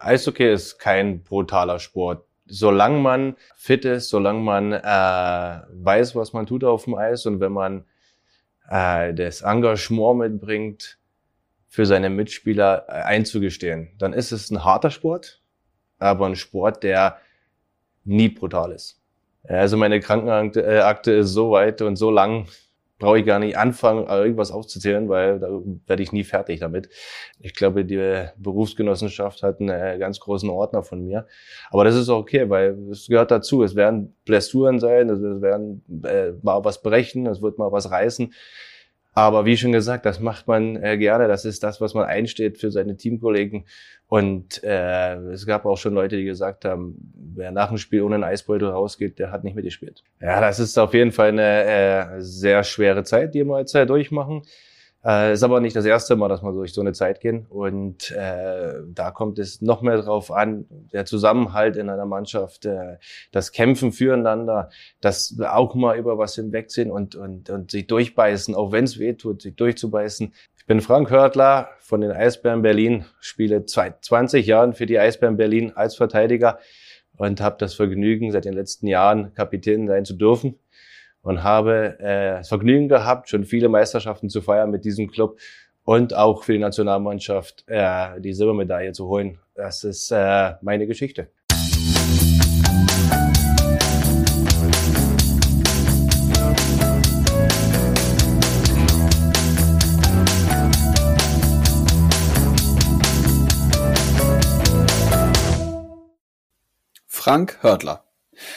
Eishockey ist kein brutaler Sport. Solange man fit ist, solange man äh, weiß, was man tut auf dem Eis und wenn man äh, das Engagement mitbringt, für seine Mitspieler äh, einzugestehen, dann ist es ein harter Sport, aber ein Sport, der nie brutal ist. Also meine Krankenakte ist so weit und so lang, brauche ich gar nicht anfangen, irgendwas aufzuzählen, weil da werde ich nie fertig damit. Ich glaube, die Berufsgenossenschaft hat einen ganz großen Ordner von mir. Aber das ist auch okay, weil es gehört dazu. Es werden Blessuren sein, es werden äh, mal was brechen, es wird mal was reißen. Aber wie schon gesagt, das macht man äh, gerne. Das ist das, was man einsteht für seine Teamkollegen. Und äh, es gab auch schon Leute, die gesagt haben, wer nach dem Spiel ohne einen Eisbeutel rausgeht, der hat nicht mitgespielt. Ja, das ist auf jeden Fall eine äh, sehr schwere Zeit, die wir jetzt äh, durchmachen. Äh, ist aber nicht das erste Mal, dass wir durch so eine Zeit gehen. Und äh, da kommt es noch mehr drauf an, der Zusammenhalt in einer Mannschaft, äh, das Kämpfen füreinander, das auch mal über was hinwegsehen und, und, und sich durchbeißen, auch wenn es weh tut, sich durchzubeißen. Ich bin Frank Hörtler von den Eisbären Berlin, spiele seit 20 Jahren für die Eisbären Berlin als Verteidiger und habe das Vergnügen, seit den letzten Jahren Kapitän sein zu dürfen und habe äh, Vergnügen gehabt, schon viele Meisterschaften zu feiern mit diesem Club und auch für die Nationalmannschaft äh, die Silbermedaille zu holen. Das ist äh, meine Geschichte. Frank Hörtler.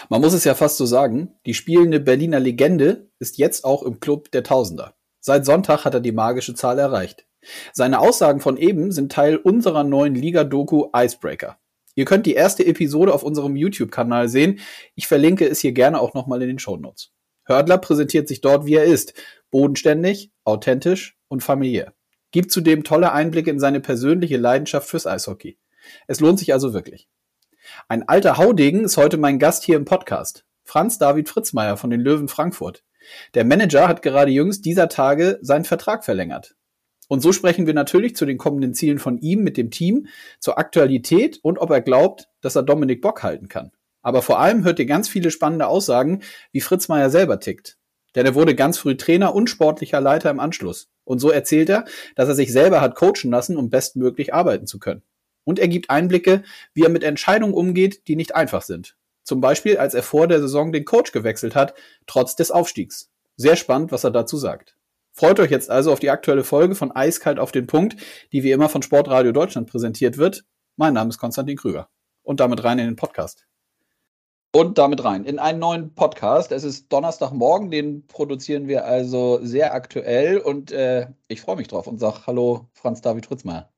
Man muss es ja fast so sagen, die spielende Berliner Legende ist jetzt auch im Club der Tausender. Seit Sonntag hat er die magische Zahl erreicht. Seine Aussagen von eben sind Teil unserer neuen Liga-Doku Icebreaker. Ihr könnt die erste Episode auf unserem YouTube-Kanal sehen. Ich verlinke es hier gerne auch nochmal in den Show Notes. Hördler präsentiert sich dort, wie er ist. Bodenständig, authentisch und familiär. Gibt zudem tolle Einblicke in seine persönliche Leidenschaft fürs Eishockey. Es lohnt sich also wirklich. Ein alter Haudegen ist heute mein Gast hier im Podcast. Franz David Fritzmeier von den Löwen Frankfurt. Der Manager hat gerade jüngst dieser Tage seinen Vertrag verlängert. Und so sprechen wir natürlich zu den kommenden Zielen von ihm mit dem Team, zur Aktualität und ob er glaubt, dass er Dominik Bock halten kann. Aber vor allem hört ihr ganz viele spannende Aussagen, wie Fritz Meier selber tickt. Denn er wurde ganz früh Trainer und sportlicher Leiter im Anschluss. Und so erzählt er, dass er sich selber hat coachen lassen, um bestmöglich arbeiten zu können. Und er gibt Einblicke, wie er mit Entscheidungen umgeht, die nicht einfach sind. Zum Beispiel, als er vor der Saison den Coach gewechselt hat, trotz des Aufstiegs. Sehr spannend, was er dazu sagt. Freut euch jetzt also auf die aktuelle Folge von Eiskalt auf den Punkt, die wie immer von Sportradio Deutschland präsentiert wird. Mein Name ist Konstantin Krüger. Und damit rein in den Podcast. Und damit rein in einen neuen Podcast. Es ist Donnerstagmorgen, den produzieren wir also sehr aktuell und äh, ich freue mich drauf und sage Hallo Franz David Fritzmeier.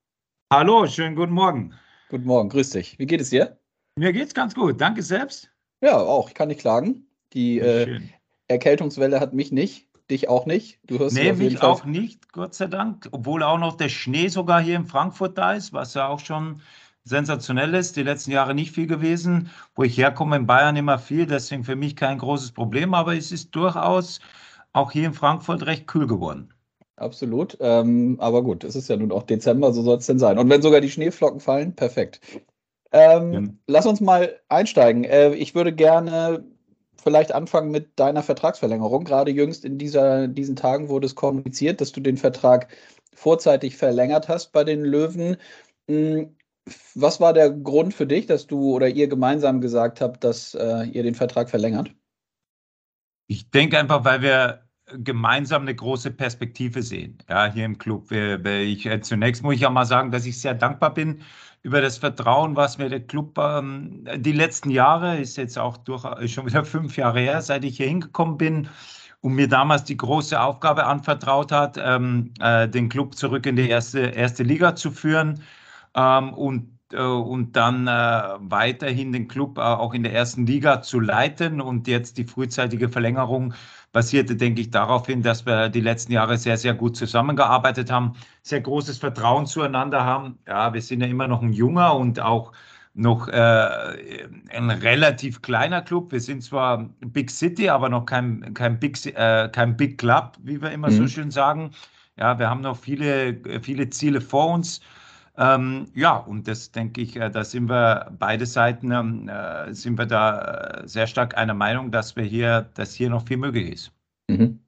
Hallo, schönen guten Morgen. Guten Morgen, grüß dich. Wie geht es dir? Mir geht's ganz gut. Danke selbst. Ja, auch. Ich kann nicht klagen. Die äh, Erkältungswelle hat mich nicht, dich auch nicht. Du hörst nee, mich auch nicht, Gott sei Dank. Obwohl auch noch der Schnee sogar hier in Frankfurt da ist, was ja auch schon sensationell ist. Die letzten Jahre nicht viel gewesen. Wo ich herkomme, in Bayern immer viel. Deswegen für mich kein großes Problem. Aber es ist durchaus auch hier in Frankfurt recht kühl geworden. Absolut. Ähm, aber gut, es ist ja nun auch Dezember, so soll es denn sein. Und wenn sogar die Schneeflocken fallen, perfekt. Ähm, ja. Lass uns mal einsteigen. Äh, ich würde gerne vielleicht anfangen mit deiner Vertragsverlängerung. Gerade jüngst in dieser, diesen Tagen wurde es kommuniziert, dass du den Vertrag vorzeitig verlängert hast bei den Löwen. Hm, was war der Grund für dich, dass du oder ihr gemeinsam gesagt habt, dass äh, ihr den Vertrag verlängert? Ich denke einfach, weil wir gemeinsam eine große Perspektive sehen, ja, hier im Club. Ich, äh, zunächst muss ich ja mal sagen, dass ich sehr dankbar bin über das Vertrauen, was mir der Club ähm, die letzten Jahre, ist jetzt auch durch, schon wieder fünf Jahre her, seit ich hier hingekommen bin, und mir damals die große Aufgabe anvertraut hat, ähm, äh, den Club zurück in die erste, erste Liga zu führen ähm, und äh, und dann äh, weiterhin den Club äh, auch in der ersten Liga zu leiten und jetzt die frühzeitige Verlängerung basierte, denke ich, darauf hin, dass wir die letzten Jahre sehr, sehr gut zusammengearbeitet haben, sehr großes Vertrauen zueinander haben. Ja, wir sind ja immer noch ein junger und auch noch äh, ein relativ kleiner Club. Wir sind zwar Big City, aber noch kein, kein, Big, äh, kein Big Club, wie wir immer mhm. so schön sagen. Ja, wir haben noch viele, viele Ziele vor uns. Ähm, ja, und das denke ich, äh, da sind wir beide Seiten, ähm, äh, sind wir da äh, sehr stark einer Meinung, dass wir hier, dass hier noch viel möglich ist. Mhm.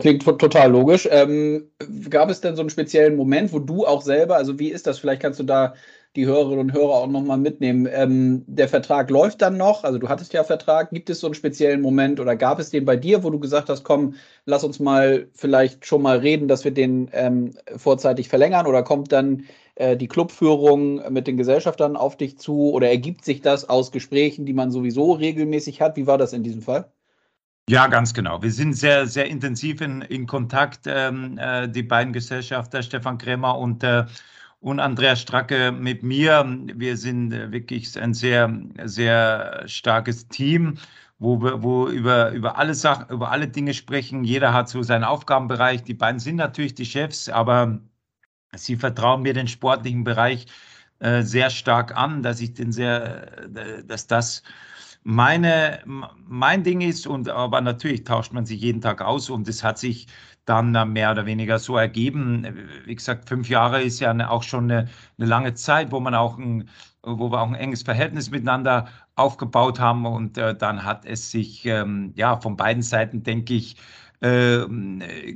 Klingt total logisch. Ähm, gab es denn so einen speziellen Moment, wo du auch selber, also wie ist das? Vielleicht kannst du da die Hörerinnen und Hörer auch nochmal mitnehmen. Ähm, der Vertrag läuft dann noch, also du hattest ja Vertrag. Gibt es so einen speziellen Moment oder gab es den bei dir, wo du gesagt hast, komm, lass uns mal vielleicht schon mal reden, dass wir den ähm, vorzeitig verlängern oder kommt dann äh, die Clubführung mit den Gesellschaftern auf dich zu oder ergibt sich das aus Gesprächen, die man sowieso regelmäßig hat? Wie war das in diesem Fall? Ja, ganz genau. Wir sind sehr, sehr intensiv in, in Kontakt, ähm, äh, die beiden Gesellschafter, Stefan Krämer und, äh, und Andreas Stracke mit mir. Wir sind wirklich ein sehr, sehr starkes Team, wo wir wo über, über alle Sachen, über alle Dinge sprechen. Jeder hat so seinen Aufgabenbereich. Die beiden sind natürlich die Chefs, aber sie vertrauen mir den sportlichen Bereich äh, sehr stark an, dass ich den sehr, äh, dass das meine, mein Ding ist, und aber natürlich tauscht man sich jeden Tag aus und es hat sich dann mehr oder weniger so ergeben. Wie gesagt, fünf Jahre ist ja auch schon eine, eine lange Zeit, wo man auch ein, wo wir auch ein enges Verhältnis miteinander aufgebaut haben und äh, dann hat es sich ähm, ja von beiden Seiten, denke ich, äh,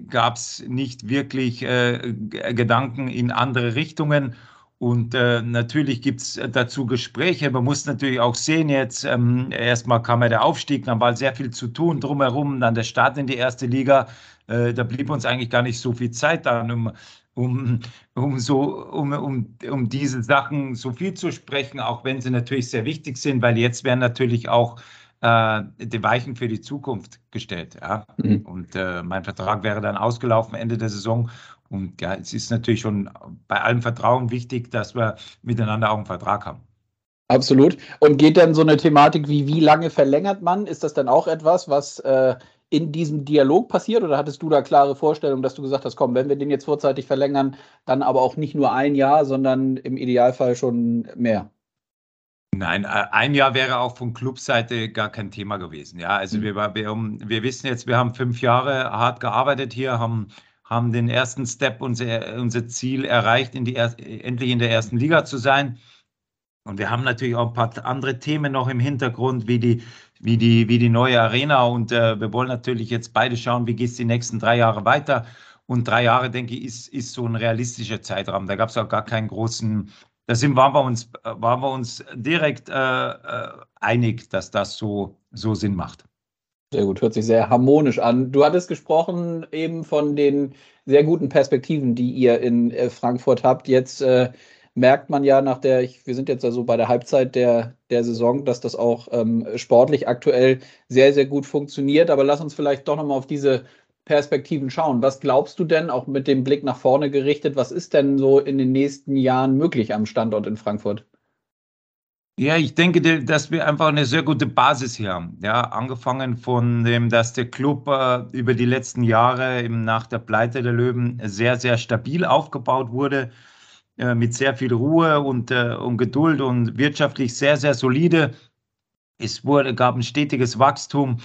gab es nicht wirklich äh, Gedanken in andere Richtungen. Und äh, natürlich gibt es dazu Gespräche. Man muss natürlich auch sehen, jetzt ähm, erstmal kam ja der Aufstieg, dann war sehr viel zu tun drumherum, dann der Start in die erste Liga. Äh, da blieb uns eigentlich gar nicht so viel Zeit dann, um, um, um, so, um, um, um diese Sachen so viel zu sprechen, auch wenn sie natürlich sehr wichtig sind, weil jetzt werden natürlich auch äh, die Weichen für die Zukunft gestellt. Ja? Mhm. Und äh, mein Vertrag wäre dann ausgelaufen Ende der Saison und ja, es ist natürlich schon bei allem Vertrauen wichtig, dass wir miteinander auch einen Vertrag haben. Absolut. Und geht dann so eine Thematik wie, wie lange verlängert man? Ist das dann auch etwas, was äh, in diesem Dialog passiert? Oder hattest du da klare Vorstellungen, dass du gesagt hast, komm, wenn wir den jetzt vorzeitig verlängern, dann aber auch nicht nur ein Jahr, sondern im Idealfall schon mehr? Nein, äh, ein Jahr wäre auch von Clubseite gar kein Thema gewesen. Ja, also mhm. wir, wir, wir wissen jetzt, wir haben fünf Jahre hart gearbeitet hier, haben haben den ersten Step, unser, unser Ziel erreicht, in die endlich in der ersten Liga zu sein. Und wir haben natürlich auch ein paar andere Themen noch im Hintergrund, wie die, wie die, wie die neue Arena. Und äh, wir wollen natürlich jetzt beide schauen, wie geht es die nächsten drei Jahre weiter. Und drei Jahre, denke ich, ist, ist so ein realistischer Zeitraum. Da gab es auch gar keinen großen, da sind, waren, wir uns, waren wir uns direkt äh, äh, einig, dass das so, so Sinn macht. Sehr gut, hört sich sehr harmonisch an. Du hattest gesprochen eben von den sehr guten Perspektiven, die ihr in äh, Frankfurt habt. Jetzt äh, merkt man ja nach der, ich, wir sind jetzt also bei der Halbzeit der, der Saison, dass das auch ähm, sportlich aktuell sehr, sehr gut funktioniert. Aber lass uns vielleicht doch nochmal auf diese Perspektiven schauen. Was glaubst du denn, auch mit dem Blick nach vorne gerichtet, was ist denn so in den nächsten Jahren möglich am Standort in Frankfurt? Ja, ich denke, dass wir einfach eine sehr gute Basis hier haben. Ja, angefangen von dem, dass der Club äh, über die letzten Jahre eben nach der Pleite der Löwen sehr, sehr stabil aufgebaut wurde, äh, mit sehr viel Ruhe und, äh, und Geduld und wirtschaftlich sehr, sehr solide. Es wurde, gab ein stetiges Wachstum,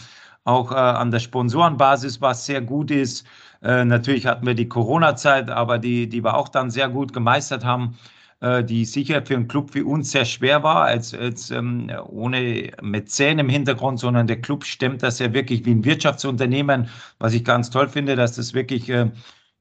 auch äh, an der Sponsorenbasis, was sehr gut ist. Äh, natürlich hatten wir die Corona-Zeit, aber die, die wir auch dann sehr gut gemeistert haben. Äh, die sicher für einen Club wie uns sehr schwer war, als, als ähm, ohne Mäzen im Hintergrund, sondern der Club stemmt das ja wirklich wie ein Wirtschaftsunternehmen, was ich ganz toll finde, dass das wirklich, äh,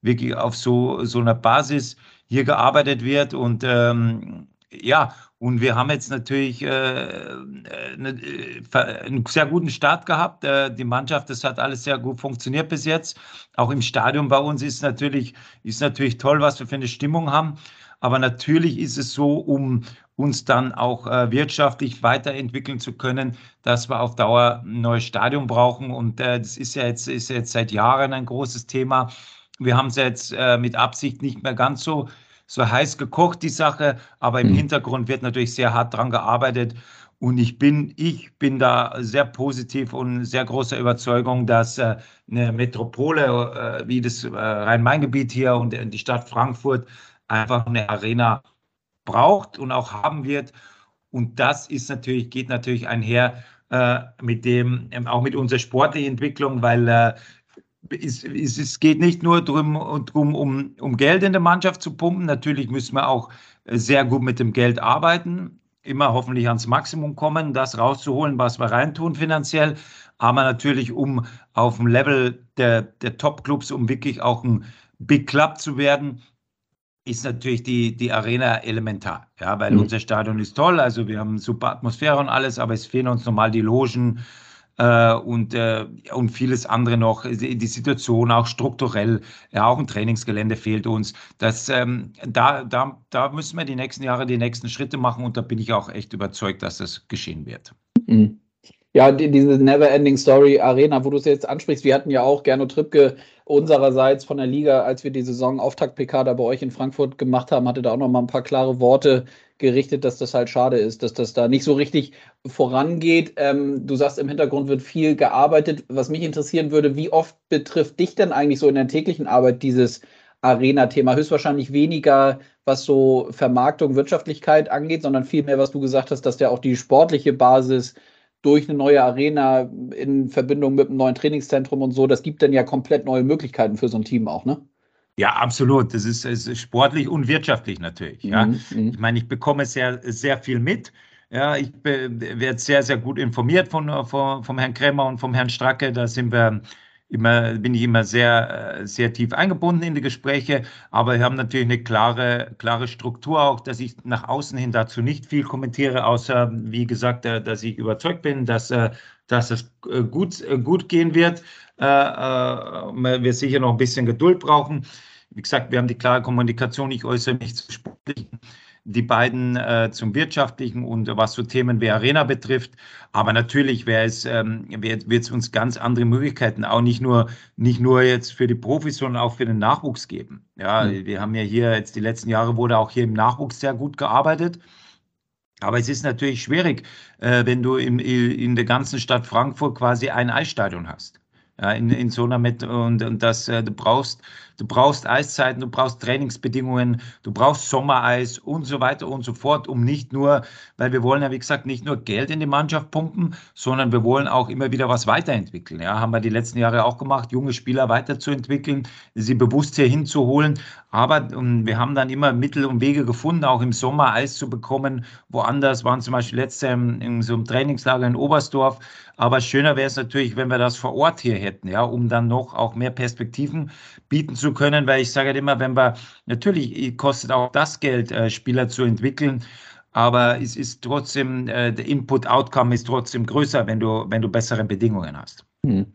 wirklich auf so, so einer Basis hier gearbeitet wird und ähm, ja, und wir haben jetzt natürlich äh, eine, äh, einen sehr guten Start gehabt. Äh, die Mannschaft, das hat alles sehr gut funktioniert bis jetzt. Auch im Stadion bei uns ist natürlich, ist natürlich toll, was wir für eine Stimmung haben. Aber natürlich ist es so, um uns dann auch äh, wirtschaftlich weiterentwickeln zu können, dass wir auf Dauer ein neues Stadion brauchen. Und äh, das ist ja jetzt, ist jetzt seit Jahren ein großes Thema. Wir haben es jetzt äh, mit Absicht nicht mehr ganz so, so heiß gekocht, die Sache, aber im mhm. Hintergrund wird natürlich sehr hart dran gearbeitet. Und ich bin, ich bin da sehr positiv und sehr großer Überzeugung, dass äh, eine Metropole äh, wie das äh, Rhein-Main-Gebiet hier und die Stadt Frankfurt einfach eine Arena braucht und auch haben wird. Und das ist natürlich, geht natürlich einher mit dem, ähm, auch mit unserer sportlichen Entwicklung, weil es, es, es geht nicht nur darum, um, um Geld in der Mannschaft zu pumpen. Natürlich müssen wir auch sehr gut mit dem Geld arbeiten, immer hoffentlich ans Maximum kommen, das rauszuholen, was wir reintun finanziell. Aber natürlich, um auf dem Level der, der Top-Clubs, um wirklich auch ein Big Club zu werden, ist natürlich die, die Arena elementar. Ja, weil mhm. unser Stadion ist toll, also wir haben super Atmosphäre und alles, aber es fehlen uns normal die Logen, äh, und, äh, und vieles andere noch. Die Situation auch strukturell, ja, auch ein Trainingsgelände fehlt uns. Das, ähm, da, da, da müssen wir die nächsten Jahre die nächsten Schritte machen und da bin ich auch echt überzeugt, dass das geschehen wird. Mhm. Ja, die, diese Never-Ending Story Arena, wo du es jetzt ansprichst, wir hatten ja auch Gernot Trippke unsererseits von der Liga, als wir die Saison Auftakt-PK da bei euch in Frankfurt gemacht haben, hatte da auch noch mal ein paar klare Worte gerichtet, dass das halt schade ist, dass das da nicht so richtig vorangeht. Ähm, du sagst, im Hintergrund wird viel gearbeitet. Was mich interessieren würde, wie oft betrifft dich denn eigentlich so in der täglichen Arbeit dieses Arena-Thema? Höchstwahrscheinlich weniger, was so Vermarktung, Wirtschaftlichkeit angeht, sondern vielmehr, was du gesagt hast, dass ja auch die sportliche Basis durch eine neue Arena in Verbindung mit einem neuen Trainingszentrum und so, das gibt dann ja komplett neue Möglichkeiten für so ein Team auch, ne? Ja, absolut. Das ist, ist sportlich und wirtschaftlich natürlich. Ja. Mhm, mhm. Ich meine, ich bekomme sehr, sehr viel mit. Ja, ich werde sehr, sehr gut informiert von, von, vom Herrn Kremmer und vom Herrn Stracke. Da sind wir immer, bin ich immer sehr, sehr tief eingebunden in die Gespräche. Aber wir haben natürlich eine klare, klare Struktur auch, dass ich nach außen hin dazu nicht viel kommentiere, außer, wie gesagt, dass ich überzeugt bin, dass, dass es gut, gut gehen wird äh, äh, wir sicher noch ein bisschen Geduld brauchen. Wie gesagt, wir haben die klare Kommunikation. Ich äußere mich zu sportlichen, die beiden äh, zum wirtschaftlichen und was so Themen wie Arena betrifft. Aber natürlich wäre es, ähm, wird es uns ganz andere Möglichkeiten, auch nicht nur, nicht nur jetzt für die Profis, sondern auch für den Nachwuchs geben. Ja, mhm. wir haben ja hier jetzt die letzten Jahre wurde auch hier im Nachwuchs sehr gut gearbeitet. Aber es ist natürlich schwierig, äh, wenn du im, in der ganzen Stadt Frankfurt quasi ein Eisstadion hast ja, in, in so einer Met und, und das äh, du brauchst du brauchst Eiszeiten, du brauchst Trainingsbedingungen, du brauchst Sommereis und so weiter und so fort, um nicht nur, weil wir wollen ja wie gesagt nicht nur Geld in die Mannschaft pumpen, sondern wir wollen auch immer wieder was weiterentwickeln. Ja, haben wir die letzten Jahre auch gemacht, junge Spieler weiterzuentwickeln, sie bewusst hier hinzuholen. Aber ähm, wir haben dann immer Mittel und Wege gefunden, auch im Sommer Eis zu bekommen. Woanders waren zum Beispiel letzte in, in so einem Trainingslager in Oberstdorf. Aber schöner wäre es natürlich, wenn wir das vor Ort hier hätten, ja, um dann noch auch mehr Perspektiven bieten zu können, weil ich sage halt immer, wenn wir, natürlich kostet auch das Geld, äh, Spieler zu entwickeln, aber es ist trotzdem, äh, der Input-Outcome ist trotzdem größer, wenn du, wenn du bessere Bedingungen hast. Hm.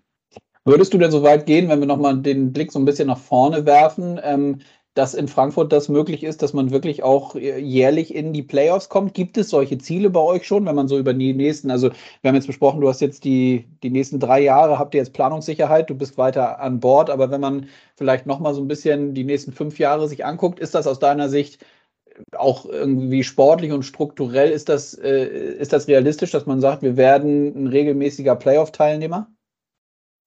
Würdest du denn so weit gehen, wenn wir nochmal den Blick so ein bisschen nach vorne werfen, ähm, dass in Frankfurt das möglich ist, dass man wirklich auch äh, jährlich in die Playoffs kommt? Gibt es solche Ziele bei euch schon, wenn man so über die nächsten, also wir haben jetzt besprochen, du hast jetzt die, die nächsten drei Jahre, habt ihr jetzt Planungssicherheit, du bist weiter an Bord, aber wenn man vielleicht nochmal so ein bisschen die nächsten fünf Jahre sich anguckt, ist das aus deiner Sicht auch irgendwie sportlich und strukturell, ist das, äh, ist das realistisch, dass man sagt, wir werden ein regelmäßiger Playoff-Teilnehmer?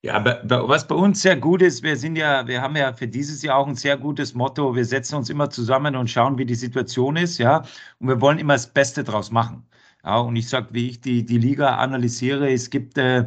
Ja, was bei uns sehr gut ist, wir sind ja, wir haben ja für dieses Jahr auch ein sehr gutes Motto. Wir setzen uns immer zusammen und schauen, wie die Situation ist, ja. Und wir wollen immer das Beste draus machen. Ja, und ich sage, wie ich die, die Liga analysiere, es gibt äh,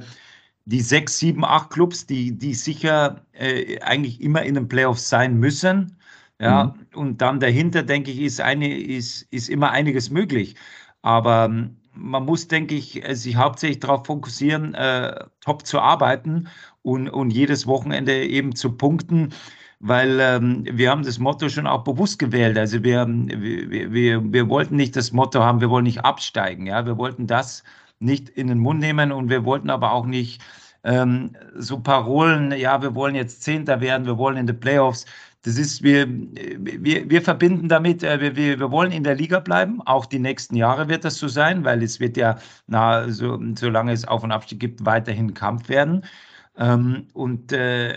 die sechs, sieben, acht Clubs, die, die sicher äh, eigentlich immer in den Playoffs sein müssen. Ja, mhm. und dann dahinter, denke ich, ist, eine, ist, ist immer einiges möglich. Aber man muss, denke ich, äh, sich hauptsächlich darauf fokussieren, äh, top zu arbeiten und, und jedes Wochenende eben zu punkten, weil ähm, wir haben das Motto schon auch bewusst gewählt. Also wir, wir, wir, wir wollten nicht das Motto haben, wir wollen nicht absteigen. Ja? Wir wollten das nicht in den Mund nehmen und wir wollten aber auch nicht ähm, so Parolen, ja, wir wollen jetzt Zehnter werden, wir wollen in die Playoffs. Das ist, wir, wir, wir verbinden damit, äh, wir, wir, wir wollen in der Liga bleiben. Auch die nächsten Jahre wird das so sein, weil es wird ja, na, so, solange es Auf- und Abstieg gibt, weiterhin Kampf werden. Ähm, und äh,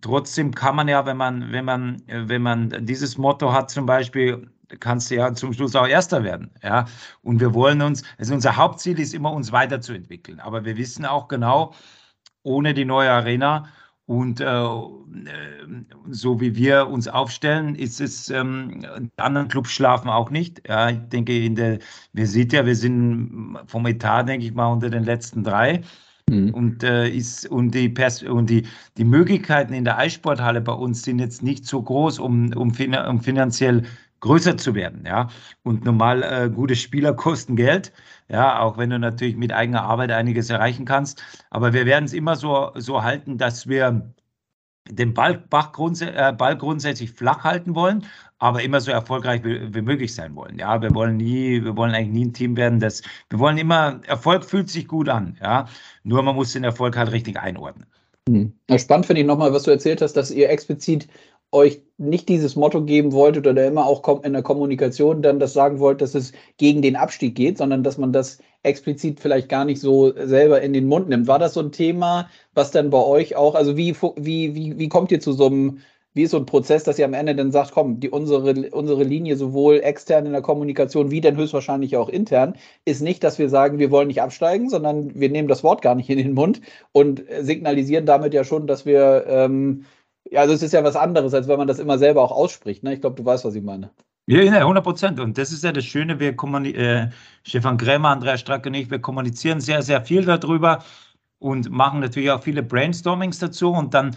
trotzdem kann man ja, wenn man, wenn man, wenn man dieses Motto hat, zum Beispiel, kannst du ja zum Schluss auch Erster werden. Ja? Und wir wollen uns, also unser Hauptziel ist immer, uns weiterzuentwickeln. Aber wir wissen auch genau, ohne die neue Arena und äh, äh, so wie wir uns aufstellen, ist es, ähm, die anderen Clubs schlafen auch nicht. Ja, ich denke, in der, wir sehen ja, wir sind vom Etat, denke ich mal, unter den letzten drei. Mhm. Und, äh, ist, und, die, Pers und die, die Möglichkeiten in der Eissporthalle bei uns sind jetzt nicht so groß, um, um, fin um finanziell größer zu werden. Ja? Und normal äh, gute Spieler kosten Geld, ja, auch wenn du natürlich mit eigener Arbeit einiges erreichen kannst. Aber wir werden es immer so, so halten, dass wir den Ball, grunds äh, Ball grundsätzlich flach halten wollen, aber immer so erfolgreich wie, wie, möglich sein wollen. Ja, wir wollen nie, wir wollen eigentlich nie ein Team werden, das, wir wollen immer, Erfolg fühlt sich gut an, ja. Nur man muss den Erfolg halt richtig einordnen. Mhm. Spannend finde ich nochmal, was du erzählt hast, dass ihr explizit euch nicht dieses Motto geben wolltet oder immer auch in der Kommunikation dann das sagen wollt, dass es gegen den Abstieg geht, sondern dass man das explizit vielleicht gar nicht so selber in den Mund nimmt. War das so ein Thema, was dann bei euch auch, also wie, wie, wie, wie kommt ihr zu so einem, wie ist so ein Prozess, dass ihr am Ende dann sagt, komm, die, unsere, unsere Linie sowohl extern in der Kommunikation wie dann höchstwahrscheinlich auch intern, ist nicht, dass wir sagen, wir wollen nicht absteigen, sondern wir nehmen das Wort gar nicht in den Mund und signalisieren damit ja schon, dass wir ähm, ja, also es ist ja was anderes, als wenn man das immer selber auch ausspricht. Ne? Ich glaube, du weißt, was ich meine. Ja, ja, 100 Prozent. Und das ist ja das Schöne, wir äh, Stefan Krämer, Andreas Strack und ich, wir kommunizieren sehr, sehr viel darüber und machen natürlich auch viele Brainstormings dazu. Und dann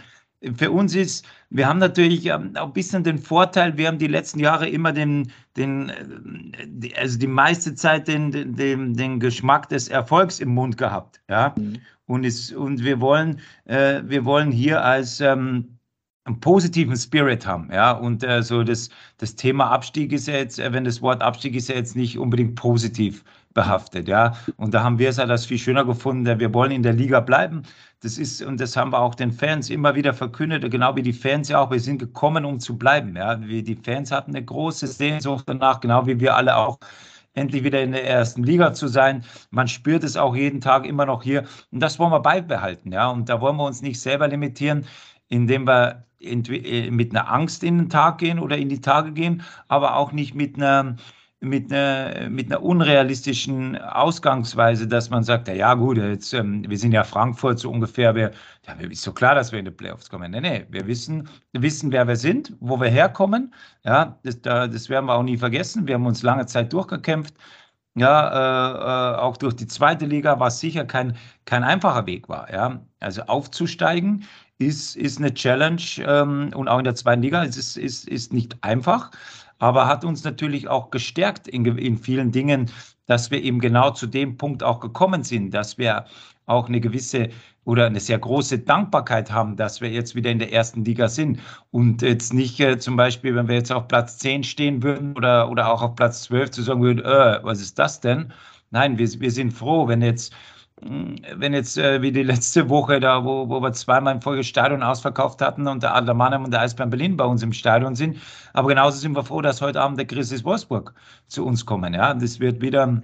für uns ist, wir haben natürlich ähm, auch ein bisschen den Vorteil, wir haben die letzten Jahre immer den, den äh, also die meiste Zeit den, den, den Geschmack des Erfolgs im Mund gehabt. Ja? Mhm. Und, ist, und wir wollen, äh, wir wollen hier als ähm, einen positiven Spirit haben, ja, und äh, so das, das Thema Abstieg ist ja jetzt, äh, wenn das Wort Abstieg ist ja jetzt nicht unbedingt positiv behaftet, ja, und da haben wir es halt als viel schöner gefunden, wir wollen in der Liga bleiben, das ist, und das haben wir auch den Fans immer wieder verkündet, genau wie die Fans ja auch, wir sind gekommen, um zu bleiben, ja, wir, die Fans hatten eine große Sehnsucht danach, genau wie wir alle auch, endlich wieder in der ersten Liga zu sein. Man spürt es auch jeden Tag immer noch hier. Und das wollen wir beibehalten, ja. Und da wollen wir uns nicht selber limitieren, indem wir äh, mit einer Angst in den Tag gehen oder in die Tage gehen, aber auch nicht mit einer mit einer, mit einer unrealistischen Ausgangsweise, dass man sagt, ja, gut, jetzt, ähm, wir sind ja Frankfurt so ungefähr, wir, ja, ist so klar, dass wir in die Playoffs kommen. Nee, nee, wir wissen, wissen, wer wir sind, wo wir herkommen. Ja, das, das werden wir auch nie vergessen. Wir haben uns lange Zeit durchgekämpft. Ja, äh, äh, auch durch die zweite Liga, was sicher kein, kein einfacher Weg war. Ja, also aufzusteigen ist, ist eine Challenge ähm, und auch in der zweiten Liga ist es ist, ist nicht einfach, aber hat uns natürlich auch gestärkt in, in vielen Dingen, dass wir eben genau zu dem Punkt auch gekommen sind, dass wir auch eine gewisse oder eine sehr große Dankbarkeit haben, dass wir jetzt wieder in der ersten Liga sind und jetzt nicht äh, zum Beispiel, wenn wir jetzt auf Platz 10 stehen würden oder, oder auch auf Platz 12 zu sagen würden, äh, was ist das denn? Nein, wir, wir sind froh, wenn jetzt wenn jetzt äh, wie die letzte Woche da, wo, wo wir zweimal im Folge Stadion ausverkauft hatten und der Adler Mannheim und der Eisbären Berlin bei uns im Stadion sind. Aber genauso sind wir froh, dass heute Abend der Chris Wolfsburg zu uns kommen. Ja, das wird wieder,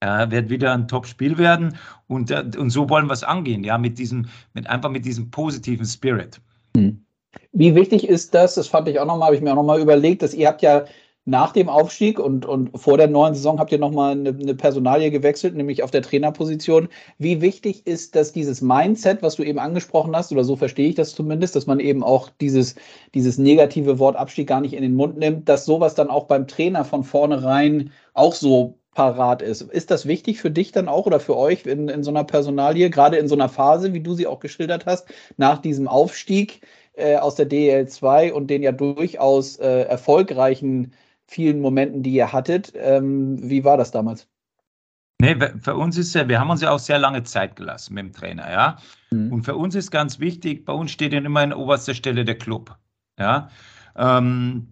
äh, wird wieder ein Top-Spiel werden und, äh, und so wollen wir es angehen. Ja, mit diesem, mit einfach mit diesem positiven Spirit. Hm. Wie wichtig ist das? Das fand ich auch nochmal, habe ich mir auch nochmal überlegt, dass ihr habt ja nach dem Aufstieg und, und vor der neuen Saison habt ihr nochmal eine, eine Personalie gewechselt, nämlich auf der Trainerposition. Wie wichtig ist, dass dieses Mindset, was du eben angesprochen hast, oder so verstehe ich das zumindest, dass man eben auch dieses, dieses negative Wort Abstieg gar nicht in den Mund nimmt, dass sowas dann auch beim Trainer von vornherein auch so parat ist. Ist das wichtig für dich dann auch oder für euch in, in so einer Personalie, gerade in so einer Phase, wie du sie auch geschildert hast, nach diesem Aufstieg äh, aus der DL2 und den ja durchaus äh, erfolgreichen vielen Momenten, die ihr hattet. Ähm, wie war das damals? Nee, für uns ist ja, wir haben uns ja auch sehr lange Zeit gelassen mit dem Trainer, ja. Mhm. Und für uns ist ganz wichtig, bei uns steht ja immer in oberster Stelle der Club, ja. Ähm,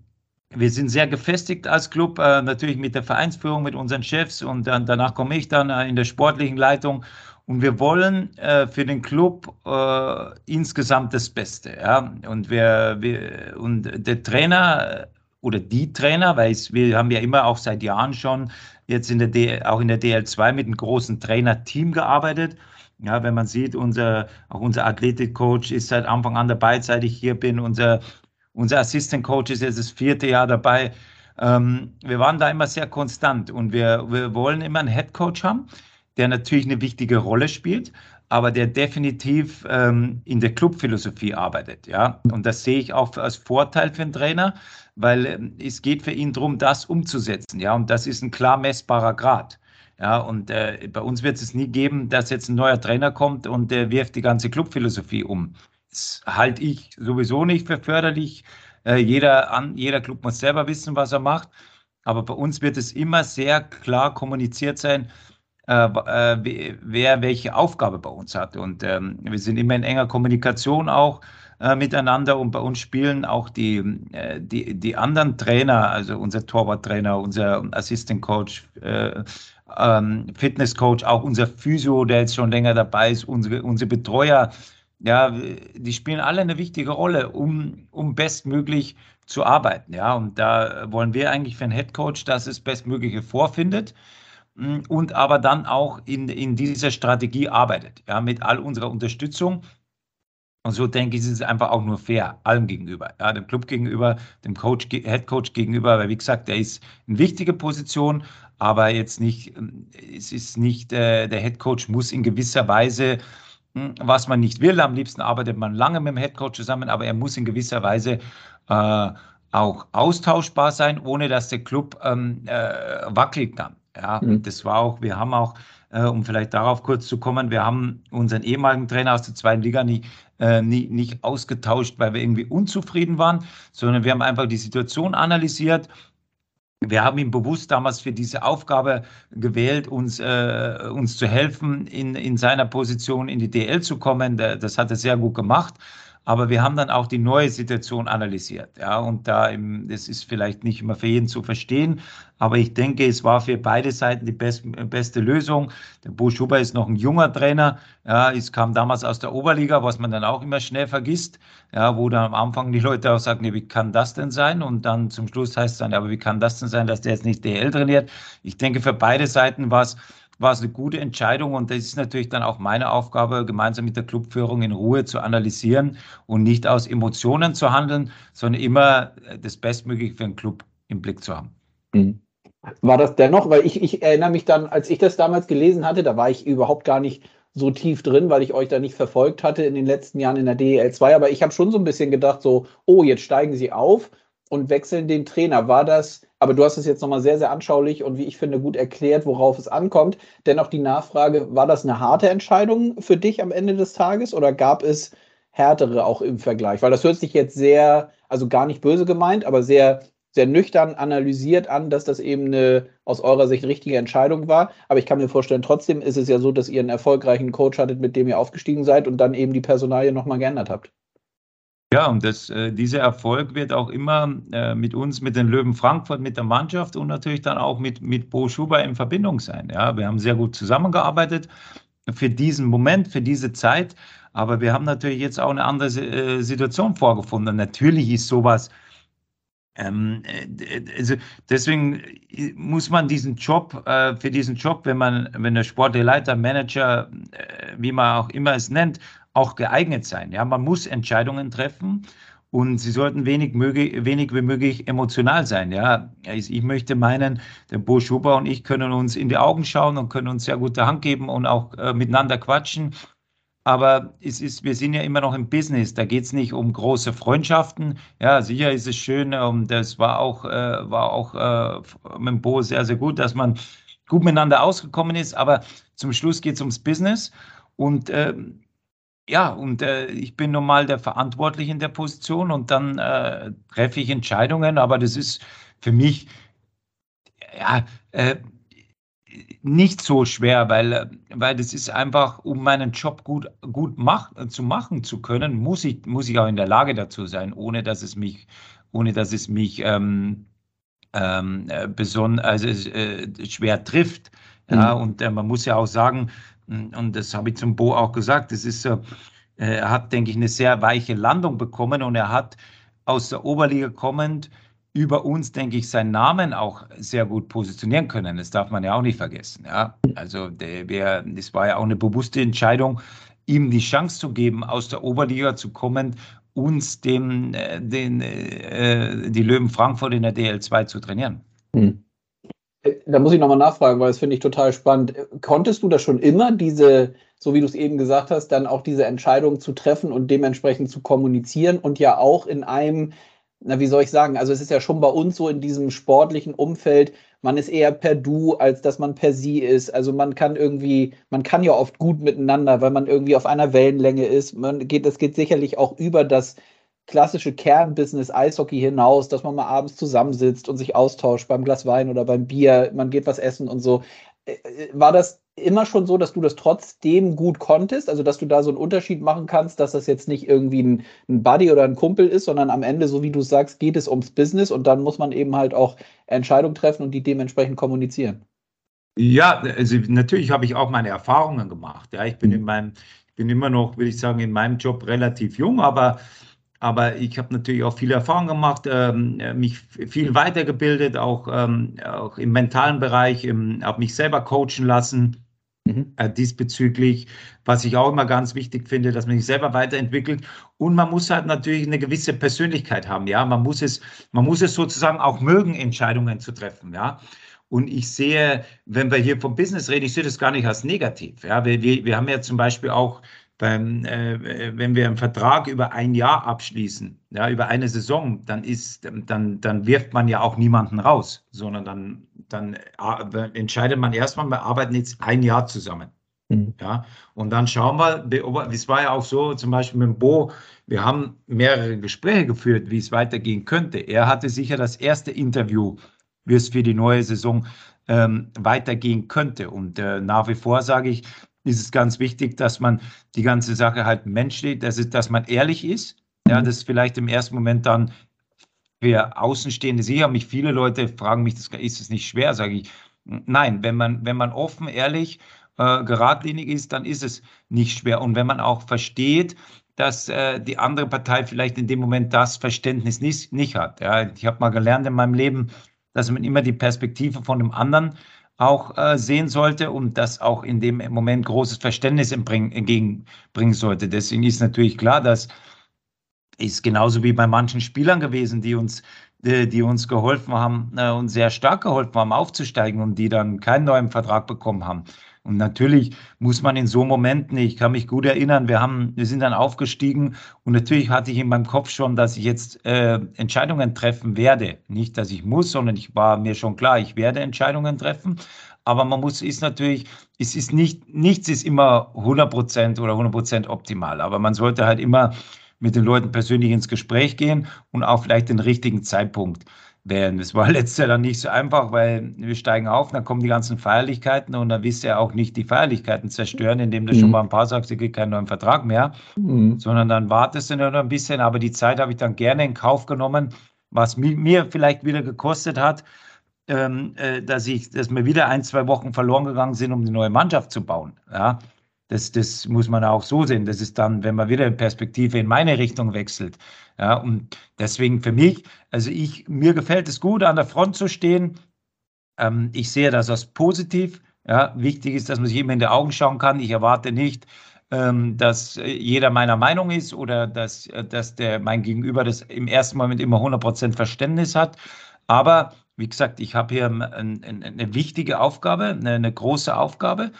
wir sind sehr gefestigt als Club, äh, natürlich mit der Vereinsführung, mit unseren Chefs und dann, danach komme ich dann äh, in der sportlichen Leitung. Und wir wollen äh, für den Club äh, insgesamt das Beste. Ja? Und, wir, wir, und der Trainer oder die Trainer, weil es, wir haben ja immer auch seit Jahren schon jetzt in der D, auch in der DL2 mit einem großen Trainerteam gearbeitet. Ja, wenn man sieht, unser, auch unser Athletikcoach ist seit Anfang an dabei, seit ich hier bin. Unser, unser Assistant Coach ist jetzt das vierte Jahr dabei. Ähm, wir waren da immer sehr konstant und wir, wir wollen immer einen Head Coach haben, der natürlich eine wichtige Rolle spielt, aber der definitiv ähm, in der Clubphilosophie arbeitet. Ja? Und das sehe ich auch als Vorteil für einen Trainer, weil ähm, es geht für ihn darum, das umzusetzen. Ja? Und das ist ein klar messbarer Grad. Ja, und äh, bei uns wird es nie geben, dass jetzt ein neuer Trainer kommt und der wirft die ganze Clubphilosophie um. Das halte ich sowieso nicht für förderlich. Äh, jeder, an, jeder Club muss selber wissen, was er macht. Aber bei uns wird es immer sehr klar kommuniziert sein, äh, äh wer welche Aufgabe bei uns hat. Und ähm, wir sind immer in enger Kommunikation auch äh, miteinander und bei uns spielen auch die, äh, die, die anderen Trainer, also unser Torwarttrainer, unser Assistant Coach, äh, ähm, Fitness Coach, auch unser Physio, der jetzt schon länger dabei ist, unsere, unsere Betreuer, ja, die spielen alle eine wichtige Rolle, um, um bestmöglich zu arbeiten. Ja, und da wollen wir eigentlich für einen Head Coach, dass es Bestmögliche vorfindet mm, und aber dann auch in, in dieser Strategie arbeitet, ja, mit all unserer Unterstützung. Und so denke ich, ist es einfach auch nur fair, allem gegenüber, ja, dem Club gegenüber, dem Coach, Head Coach gegenüber, weil wie gesagt, der ist in wichtige Position, aber jetzt nicht, es ist nicht, äh, der Head Coach muss in gewisser Weise hm, was man nicht will. Am liebsten arbeitet man lange mit dem Headcoach zusammen, aber er muss in gewisser Weise äh, auch austauschbar sein, ohne dass der Club ähm, äh, wackeln kann. Ja, mhm. das war auch, wir haben auch, äh, um vielleicht darauf kurz zu kommen, wir haben unseren ehemaligen Trainer aus der zweiten Liga nie, äh, nie, nicht ausgetauscht, weil wir irgendwie unzufrieden waren, sondern wir haben einfach die Situation analysiert wir haben ihn bewusst damals für diese Aufgabe gewählt, uns, äh, uns zu helfen, in, in seiner Position in die DL zu kommen. Das hat er sehr gut gemacht. Aber wir haben dann auch die neue Situation analysiert. Ja, und da, im, das ist vielleicht nicht immer für jeden zu verstehen, aber ich denke, es war für beide Seiten die best, beste Lösung. Der Bo Schuber ist noch ein junger Trainer. Ja, es kam damals aus der Oberliga, was man dann auch immer schnell vergisst. Ja, wo dann am Anfang die Leute auch sagen, nee, wie kann das denn sein? Und dann zum Schluss heißt es dann, aber wie kann das denn sein, dass der jetzt nicht DL trainiert? Ich denke, für beide Seiten war es war es eine gute Entscheidung und das ist natürlich dann auch meine Aufgabe, gemeinsam mit der Clubführung in Ruhe zu analysieren und nicht aus Emotionen zu handeln, sondern immer das Bestmögliche für den Club im Blick zu haben. Mhm. War das dennoch, weil ich, ich erinnere mich dann, als ich das damals gelesen hatte, da war ich überhaupt gar nicht so tief drin, weil ich euch da nicht verfolgt hatte in den letzten Jahren in der DEL 2, aber ich habe schon so ein bisschen gedacht, so, oh, jetzt steigen sie auf und wechseln den Trainer. War das aber du hast es jetzt nochmal sehr, sehr anschaulich und wie ich finde gut erklärt, worauf es ankommt. Dennoch die Nachfrage, war das eine harte Entscheidung für dich am Ende des Tages oder gab es härtere auch im Vergleich? Weil das hört sich jetzt sehr, also gar nicht böse gemeint, aber sehr, sehr nüchtern analysiert an, dass das eben eine aus eurer Sicht richtige Entscheidung war. Aber ich kann mir vorstellen, trotzdem ist es ja so, dass ihr einen erfolgreichen Coach hattet, mit dem ihr aufgestiegen seid und dann eben die Personalie nochmal geändert habt. Ja, und das, äh, dieser Erfolg wird auch immer äh, mit uns, mit den Löwen Frankfurt, mit der Mannschaft und natürlich dann auch mit, mit Bo Schuber in Verbindung sein. Ja, wir haben sehr gut zusammengearbeitet für diesen Moment, für diese Zeit. Aber wir haben natürlich jetzt auch eine andere äh, Situation vorgefunden. Natürlich ist sowas ähm, äh, also deswegen äh, muss man diesen Job, äh, für diesen Job, wenn man, wenn der Sportleiter, Manager, wie man auch immer es nennt, auch geeignet sein. Ja, man muss Entscheidungen treffen und sie sollten wenig, möglich, wenig wie möglich emotional sein. Ja, ich möchte meinen, der Bo Schuber und ich können uns in die Augen schauen und können uns sehr gute Hand geben und auch äh, miteinander quatschen. Aber es ist, wir sind ja immer noch im Business. Da geht es nicht um große Freundschaften. Ja, sicher ist es schön. Um, das war auch, äh, war auch äh, mit Bo sehr, sehr gut, dass man gut miteinander ausgekommen ist. Aber zum Schluss geht es ums Business. Und ähm, ja, und äh, ich bin nun mal der Verantwortliche in der Position und dann äh, treffe ich Entscheidungen, aber das ist für mich ja äh, nicht so schwer, weil, weil das ist einfach, um meinen Job gut, gut mach, zu machen zu können, muss ich, muss ich auch in der Lage dazu sein, ohne dass es mich, ohne dass es mich ähm, ähm, äh, beson also, äh, schwer trifft. Ja, mhm. und äh, man muss ja auch sagen, und das habe ich zum Bo auch gesagt, das ist so, er hat, denke ich, eine sehr weiche Landung bekommen und er hat aus der Oberliga kommend über uns, denke ich, seinen Namen auch sehr gut positionieren können. Das darf man ja auch nicht vergessen. Ja? Also der, das war ja auch eine bewusste Entscheidung, ihm die Chance zu geben, aus der Oberliga zu kommen, uns dem, äh, den, äh, die Löwen Frankfurt in der DL2 zu trainieren. Hm. Da muss ich nochmal nachfragen, weil das finde ich total spannend. Konntest du das schon immer, diese, so wie du es eben gesagt hast, dann auch diese Entscheidung zu treffen und dementsprechend zu kommunizieren und ja auch in einem, na, wie soll ich sagen, also es ist ja schon bei uns so in diesem sportlichen Umfeld, man ist eher per Du, als dass man per Sie ist. Also man kann irgendwie, man kann ja oft gut miteinander, weil man irgendwie auf einer Wellenlänge ist. Man geht, das geht sicherlich auch über das klassische Kernbusiness Eishockey hinaus, dass man mal abends zusammensitzt und sich austauscht beim Glas Wein oder beim Bier, man geht was essen und so. Äh, äh, war das immer schon so, dass du das trotzdem gut konntest? Also, dass du da so einen Unterschied machen kannst, dass das jetzt nicht irgendwie ein, ein Buddy oder ein Kumpel ist, sondern am Ende, so wie du sagst, geht es ums Business und dann muss man eben halt auch Entscheidungen treffen und die dementsprechend kommunizieren. Ja, also natürlich habe ich auch meine Erfahrungen gemacht. Ja, ich bin mhm. in meinem, ich bin immer noch, würde ich sagen, in meinem Job relativ jung, aber aber ich habe natürlich auch viel Erfahrung gemacht, ähm, mich viel weitergebildet, auch, ähm, auch im mentalen Bereich, habe mich selber coachen lassen. Mhm. Äh, diesbezüglich, was ich auch immer ganz wichtig finde, dass man sich selber weiterentwickelt. Und man muss halt natürlich eine gewisse Persönlichkeit haben. Ja, man muss es, man muss es sozusagen auch mögen, Entscheidungen zu treffen. Ja. Und ich sehe, wenn wir hier vom Business reden, ich sehe das gar nicht als negativ. Ja, wir, wir, wir haben ja zum Beispiel auch beim, äh, wenn wir einen Vertrag über ein Jahr abschließen, ja, über eine Saison, dann ist, dann, dann wirft man ja auch niemanden raus, sondern dann, dann äh, entscheidet man erstmal, wir arbeiten jetzt ein Jahr zusammen. Mhm. Ja, und dann schauen wir, es war ja auch so, zum Beispiel mit Bo, wir haben mehrere Gespräche geführt, wie es weitergehen könnte. Er hatte sicher das erste Interview, wie es für die neue Saison ähm, weitergehen könnte. Und äh, nach wie vor sage ich, ist es ganz wichtig, dass man die ganze Sache halt menschlich, dass, es, dass man ehrlich ist. Ja, mhm. das ist vielleicht im ersten Moment dann für Außenstehende sicher. Mich viele Leute fragen mich, das, ist es nicht schwer? Sage ich, nein, wenn man, wenn man offen, ehrlich, äh, geradlinig ist, dann ist es nicht schwer. Und wenn man auch versteht, dass äh, die andere Partei vielleicht in dem Moment das Verständnis nicht, nicht hat. Ja, ich habe mal gelernt in meinem Leben, dass man immer die Perspektive von dem anderen auch äh, sehen sollte und das auch in dem Moment großes Verständnis entgegenbringen sollte. Deswegen ist natürlich klar, dass ist genauso wie bei manchen Spielern gewesen, die uns, die, die uns geholfen haben äh, und sehr stark geholfen haben, aufzusteigen und die dann keinen neuen Vertrag bekommen haben. Und natürlich muss man in so Momenten, ich kann mich gut erinnern, wir haben, wir sind dann aufgestiegen und natürlich hatte ich in meinem Kopf schon, dass ich jetzt äh, Entscheidungen treffen werde. Nicht, dass ich muss, sondern ich war mir schon klar, ich werde Entscheidungen treffen. Aber man muss, ist natürlich, es ist nicht, nichts ist immer 100% oder 100% optimal. Aber man sollte halt immer mit den Leuten persönlich ins Gespräch gehen und auch vielleicht den richtigen Zeitpunkt wählen. Das war letztes Jahr dann nicht so einfach, weil wir steigen auf, dann kommen die ganzen Feierlichkeiten und dann willst du ja auch nicht die Feierlichkeiten zerstören, indem du mhm. schon mal ein paar sagst, du kriegst keinen neuen Vertrag mehr, mhm. sondern dann wartest du noch ein bisschen. Aber die Zeit habe ich dann gerne in Kauf genommen, was mir vielleicht wieder gekostet hat, ähm, äh, dass ich, dass mir wieder ein, zwei Wochen verloren gegangen sind, um die neue Mannschaft zu bauen. Ja, das, das muss man auch so sehen. Das ist dann, wenn man wieder in Perspektive in meine Richtung wechselt. Ja, und deswegen für mich, also ich, mir gefällt es gut, an der Front zu stehen. Ähm, ich sehe das als positiv. Ja, wichtig ist, dass man sich immer in die Augen schauen kann. Ich erwarte nicht, ähm, dass jeder meiner Meinung ist oder dass, dass der, mein Gegenüber das im ersten Moment immer 100% Verständnis hat. Aber wie gesagt, ich habe hier eine, eine wichtige Aufgabe, eine, eine große Aufgabe.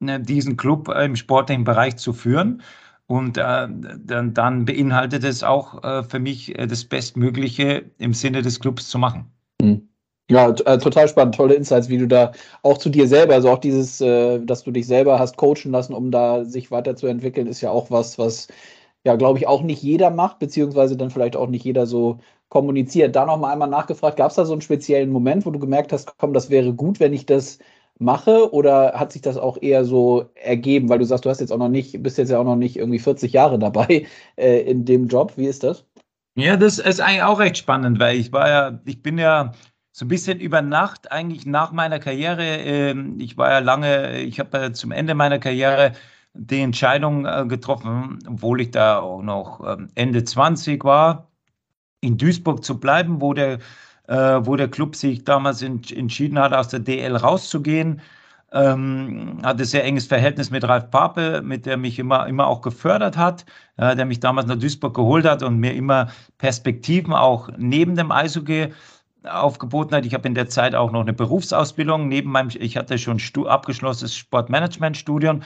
Ne, diesen Club im sportlichen Bereich zu führen. Und äh, dann, dann, beinhaltet es auch äh, für mich äh, das Bestmögliche im Sinne des Clubs zu machen. Mhm. Ja, äh, total spannend, tolle Insights, wie du da auch zu dir selber, also auch dieses, äh, dass du dich selber hast coachen lassen, um da sich weiterzuentwickeln, ist ja auch was, was ja, glaube ich, auch nicht jeder macht, beziehungsweise dann vielleicht auch nicht jeder so kommuniziert. Da nochmal einmal nachgefragt, gab es da so einen speziellen Moment, wo du gemerkt hast, komm, das wäre gut, wenn ich das mache oder hat sich das auch eher so ergeben, weil du sagst, du hast jetzt auch noch nicht, bist jetzt ja auch noch nicht irgendwie 40 Jahre dabei äh, in dem Job. Wie ist das? Ja, das ist eigentlich auch recht spannend, weil ich war ja, ich bin ja so ein bisschen über Nacht eigentlich nach meiner Karriere, äh, ich war ja lange, ich habe ja zum Ende meiner Karriere die Entscheidung äh, getroffen, obwohl ich da auch noch ähm, Ende 20 war, in Duisburg zu bleiben, wo der wo der Club sich damals ent entschieden hat, aus der DL rauszugehen. Ähm, hatte sehr enges Verhältnis mit Ralf Pape, mit der mich immer, immer auch gefördert hat, äh, der mich damals nach Duisburg geholt hat und mir immer Perspektiven auch neben dem Eishockey aufgeboten hat. Ich habe in der Zeit auch noch eine Berufsausbildung neben meinem, ich hatte schon abgeschlossenes Sportmanagement-Studium,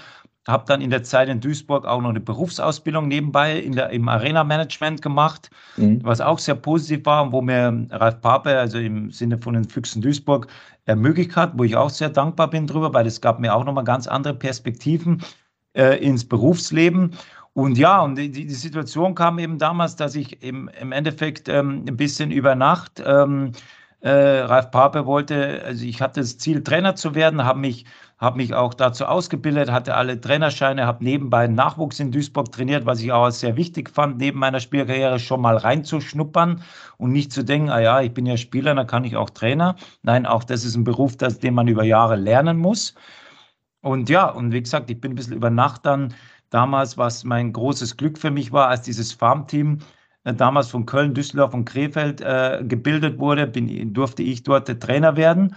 habe dann in der Zeit in Duisburg auch noch eine Berufsausbildung nebenbei in der, im Arena-Management gemacht, mhm. was auch sehr positiv war und wo mir Ralf Pape, also im Sinne von den Füchsen Duisburg, ermöglicht hat, wo ich auch sehr dankbar bin drüber, weil es gab mir auch nochmal ganz andere Perspektiven äh, ins Berufsleben. Und ja, und die, die, Situation kam eben damals, dass ich im, im Endeffekt ähm, ein bisschen über Nacht ähm, äh, Ralf Pape wollte, also ich hatte das Ziel, Trainer zu werden, habe mich habe mich auch dazu ausgebildet, hatte alle Trainerscheine, habe nebenbei Nachwuchs in Duisburg trainiert, was ich auch sehr wichtig fand, neben meiner Spielkarriere schon mal reinzuschnuppern und nicht zu denken, ah ja, ich bin ja Spieler, dann kann ich auch Trainer. Nein, auch das ist ein Beruf, das, den man über Jahre lernen muss. Und ja, und wie gesagt, ich bin ein bisschen über Nacht dann damals, was mein großes Glück für mich war, als dieses Farmteam äh, damals von Köln, Düsseldorf und Krefeld äh, gebildet wurde, bin, durfte ich dort Trainer werden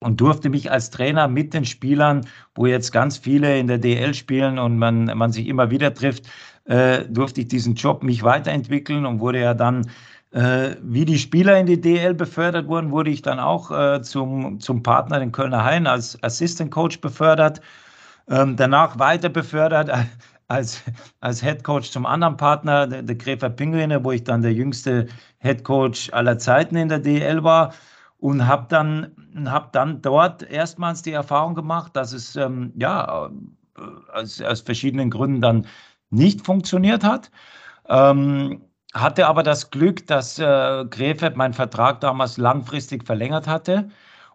und durfte mich als Trainer mit den Spielern, wo jetzt ganz viele in der DL spielen und man, man sich immer wieder trifft, äh, durfte ich diesen Job mich weiterentwickeln und wurde ja dann, äh, wie die Spieler in die DL befördert wurden, wurde ich dann auch äh, zum, zum Partner, den Kölner Hain, als Assistant Coach befördert. Ähm, danach weiter befördert als, als Head Coach zum anderen Partner, der, der Gräfer Pinguine, wo ich dann der jüngste Head Coach aller Zeiten in der DL war und habe dann, hab dann dort erstmals die Erfahrung gemacht, dass es ähm, ja äh, aus, aus, verschiedenen Gründen dann nicht funktioniert hat. Ähm, hatte aber das Glück, dass äh, Krefeld meinen Vertrag damals langfristig verlängert hatte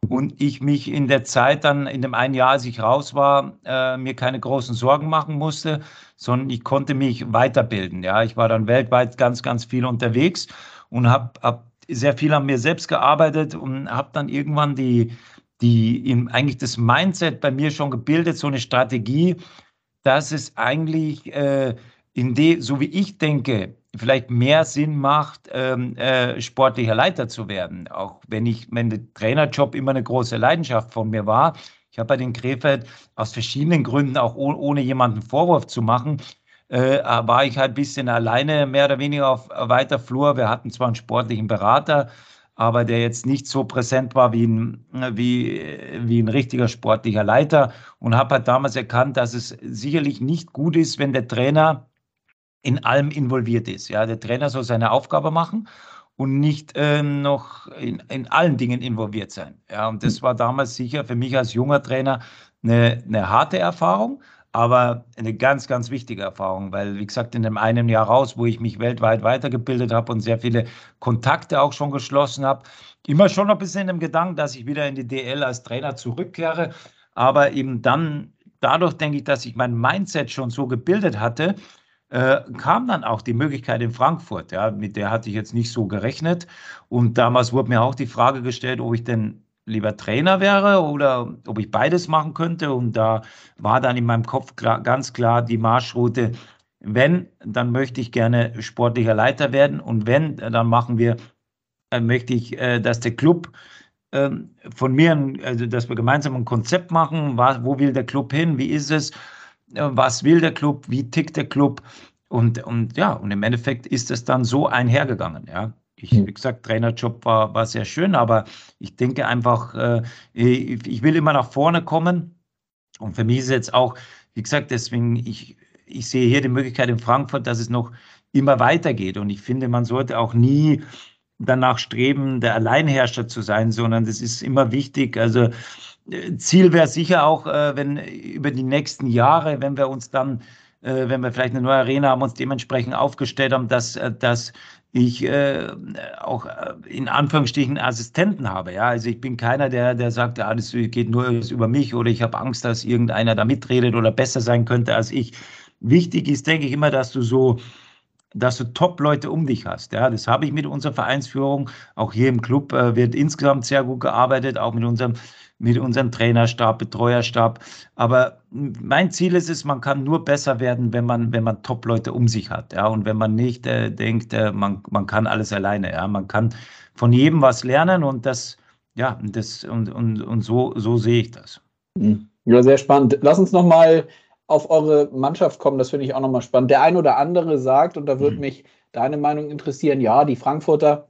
und ich mich in der Zeit dann, in dem einen Jahr, als ich raus war, äh, mir keine großen Sorgen machen musste, sondern ich konnte mich weiterbilden. Ja, ich war dann weltweit ganz, ganz viel unterwegs und habe hab sehr viel an mir selbst gearbeitet und habe dann irgendwann die, die eigentlich das Mindset bei mir schon gebildet, so eine Strategie, dass es eigentlich äh, in de, so wie ich denke, vielleicht mehr Sinn macht, ähm, äh, sportlicher Leiter zu werden. Auch wenn ich, wenn der Trainerjob immer eine große Leidenschaft von mir war. Ich habe bei den Krefeld aus verschiedenen Gründen, auch ohne jemanden Vorwurf zu machen, äh, war ich halt ein bisschen alleine, mehr oder weniger auf weiter Flur. Wir hatten zwar einen sportlichen Berater, aber der jetzt nicht so präsent war wie ein, wie, wie ein richtiger sportlicher Leiter und habe halt damals erkannt, dass es sicherlich nicht gut ist, wenn der Trainer in allem involviert ist. Ja, der Trainer soll seine Aufgabe machen und nicht ähm, noch in, in allen Dingen involviert sein. Ja, und das war damals sicher für mich als junger Trainer eine, eine harte Erfahrung, aber eine ganz, ganz wichtige Erfahrung, weil, wie gesagt, in dem einen Jahr raus, wo ich mich weltweit weitergebildet habe und sehr viele Kontakte auch schon geschlossen habe, immer schon ein bisschen im Gedanken, dass ich wieder in die DL als Trainer zurückkehre. Aber eben dann, dadurch denke ich, dass ich mein Mindset schon so gebildet hatte, äh, kam dann auch die Möglichkeit in Frankfurt. Ja, mit der hatte ich jetzt nicht so gerechnet. Und damals wurde mir auch die Frage gestellt, ob ich denn lieber Trainer wäre oder ob ich beides machen könnte. Und da war dann in meinem Kopf klar, ganz klar die Marschroute, wenn, dann möchte ich gerne sportlicher Leiter werden. Und wenn, dann machen wir, dann möchte ich, äh, dass der Club ähm, von mir, also dass wir gemeinsam ein Konzept machen, wo will der Club hin, wie ist es, äh, was will der Club, wie tickt der Club. Und, und ja, und im Endeffekt ist es dann so einhergegangen, ja. Ich, wie gesagt, Trainerjob war, war sehr schön, aber ich denke einfach, äh, ich will immer nach vorne kommen. Und für mich ist es jetzt auch, wie gesagt, deswegen, ich, ich sehe hier die Möglichkeit in Frankfurt, dass es noch immer weitergeht. Und ich finde, man sollte auch nie danach streben, der Alleinherrscher zu sein, sondern das ist immer wichtig. Also äh, Ziel wäre sicher auch, äh, wenn über die nächsten Jahre, wenn wir uns dann, wenn wir vielleicht eine neue Arena haben, uns dementsprechend aufgestellt haben, dass, dass ich äh, auch äh, in Anführungsstrichen Assistenten habe. Ja, also ich bin keiner, der, der sagt, ja, das geht nur über mich oder ich habe Angst, dass irgendeiner da mitredet oder besser sein könnte als ich. Wichtig ist, denke ich immer, dass du so, dass du Top-Leute um dich hast. Ja, das habe ich mit unserer Vereinsführung. Auch hier im Club äh, wird insgesamt sehr gut gearbeitet, auch mit unserem mit unserem Trainerstab, Betreuerstab. Aber mein Ziel ist es, man kann nur besser werden, wenn man, wenn man Top-Leute um sich hat. Ja, und wenn man nicht äh, denkt, äh, man, man kann alles alleine. Ja, man kann von jedem was lernen und das, ja, das, und, und, und so, so sehe ich das. Hm. Ja, sehr spannend. Lass uns nochmal auf eure Mannschaft kommen. Das finde ich auch nochmal spannend. Der ein oder andere sagt, und da würde mhm. mich deine Meinung interessieren, ja, die Frankfurter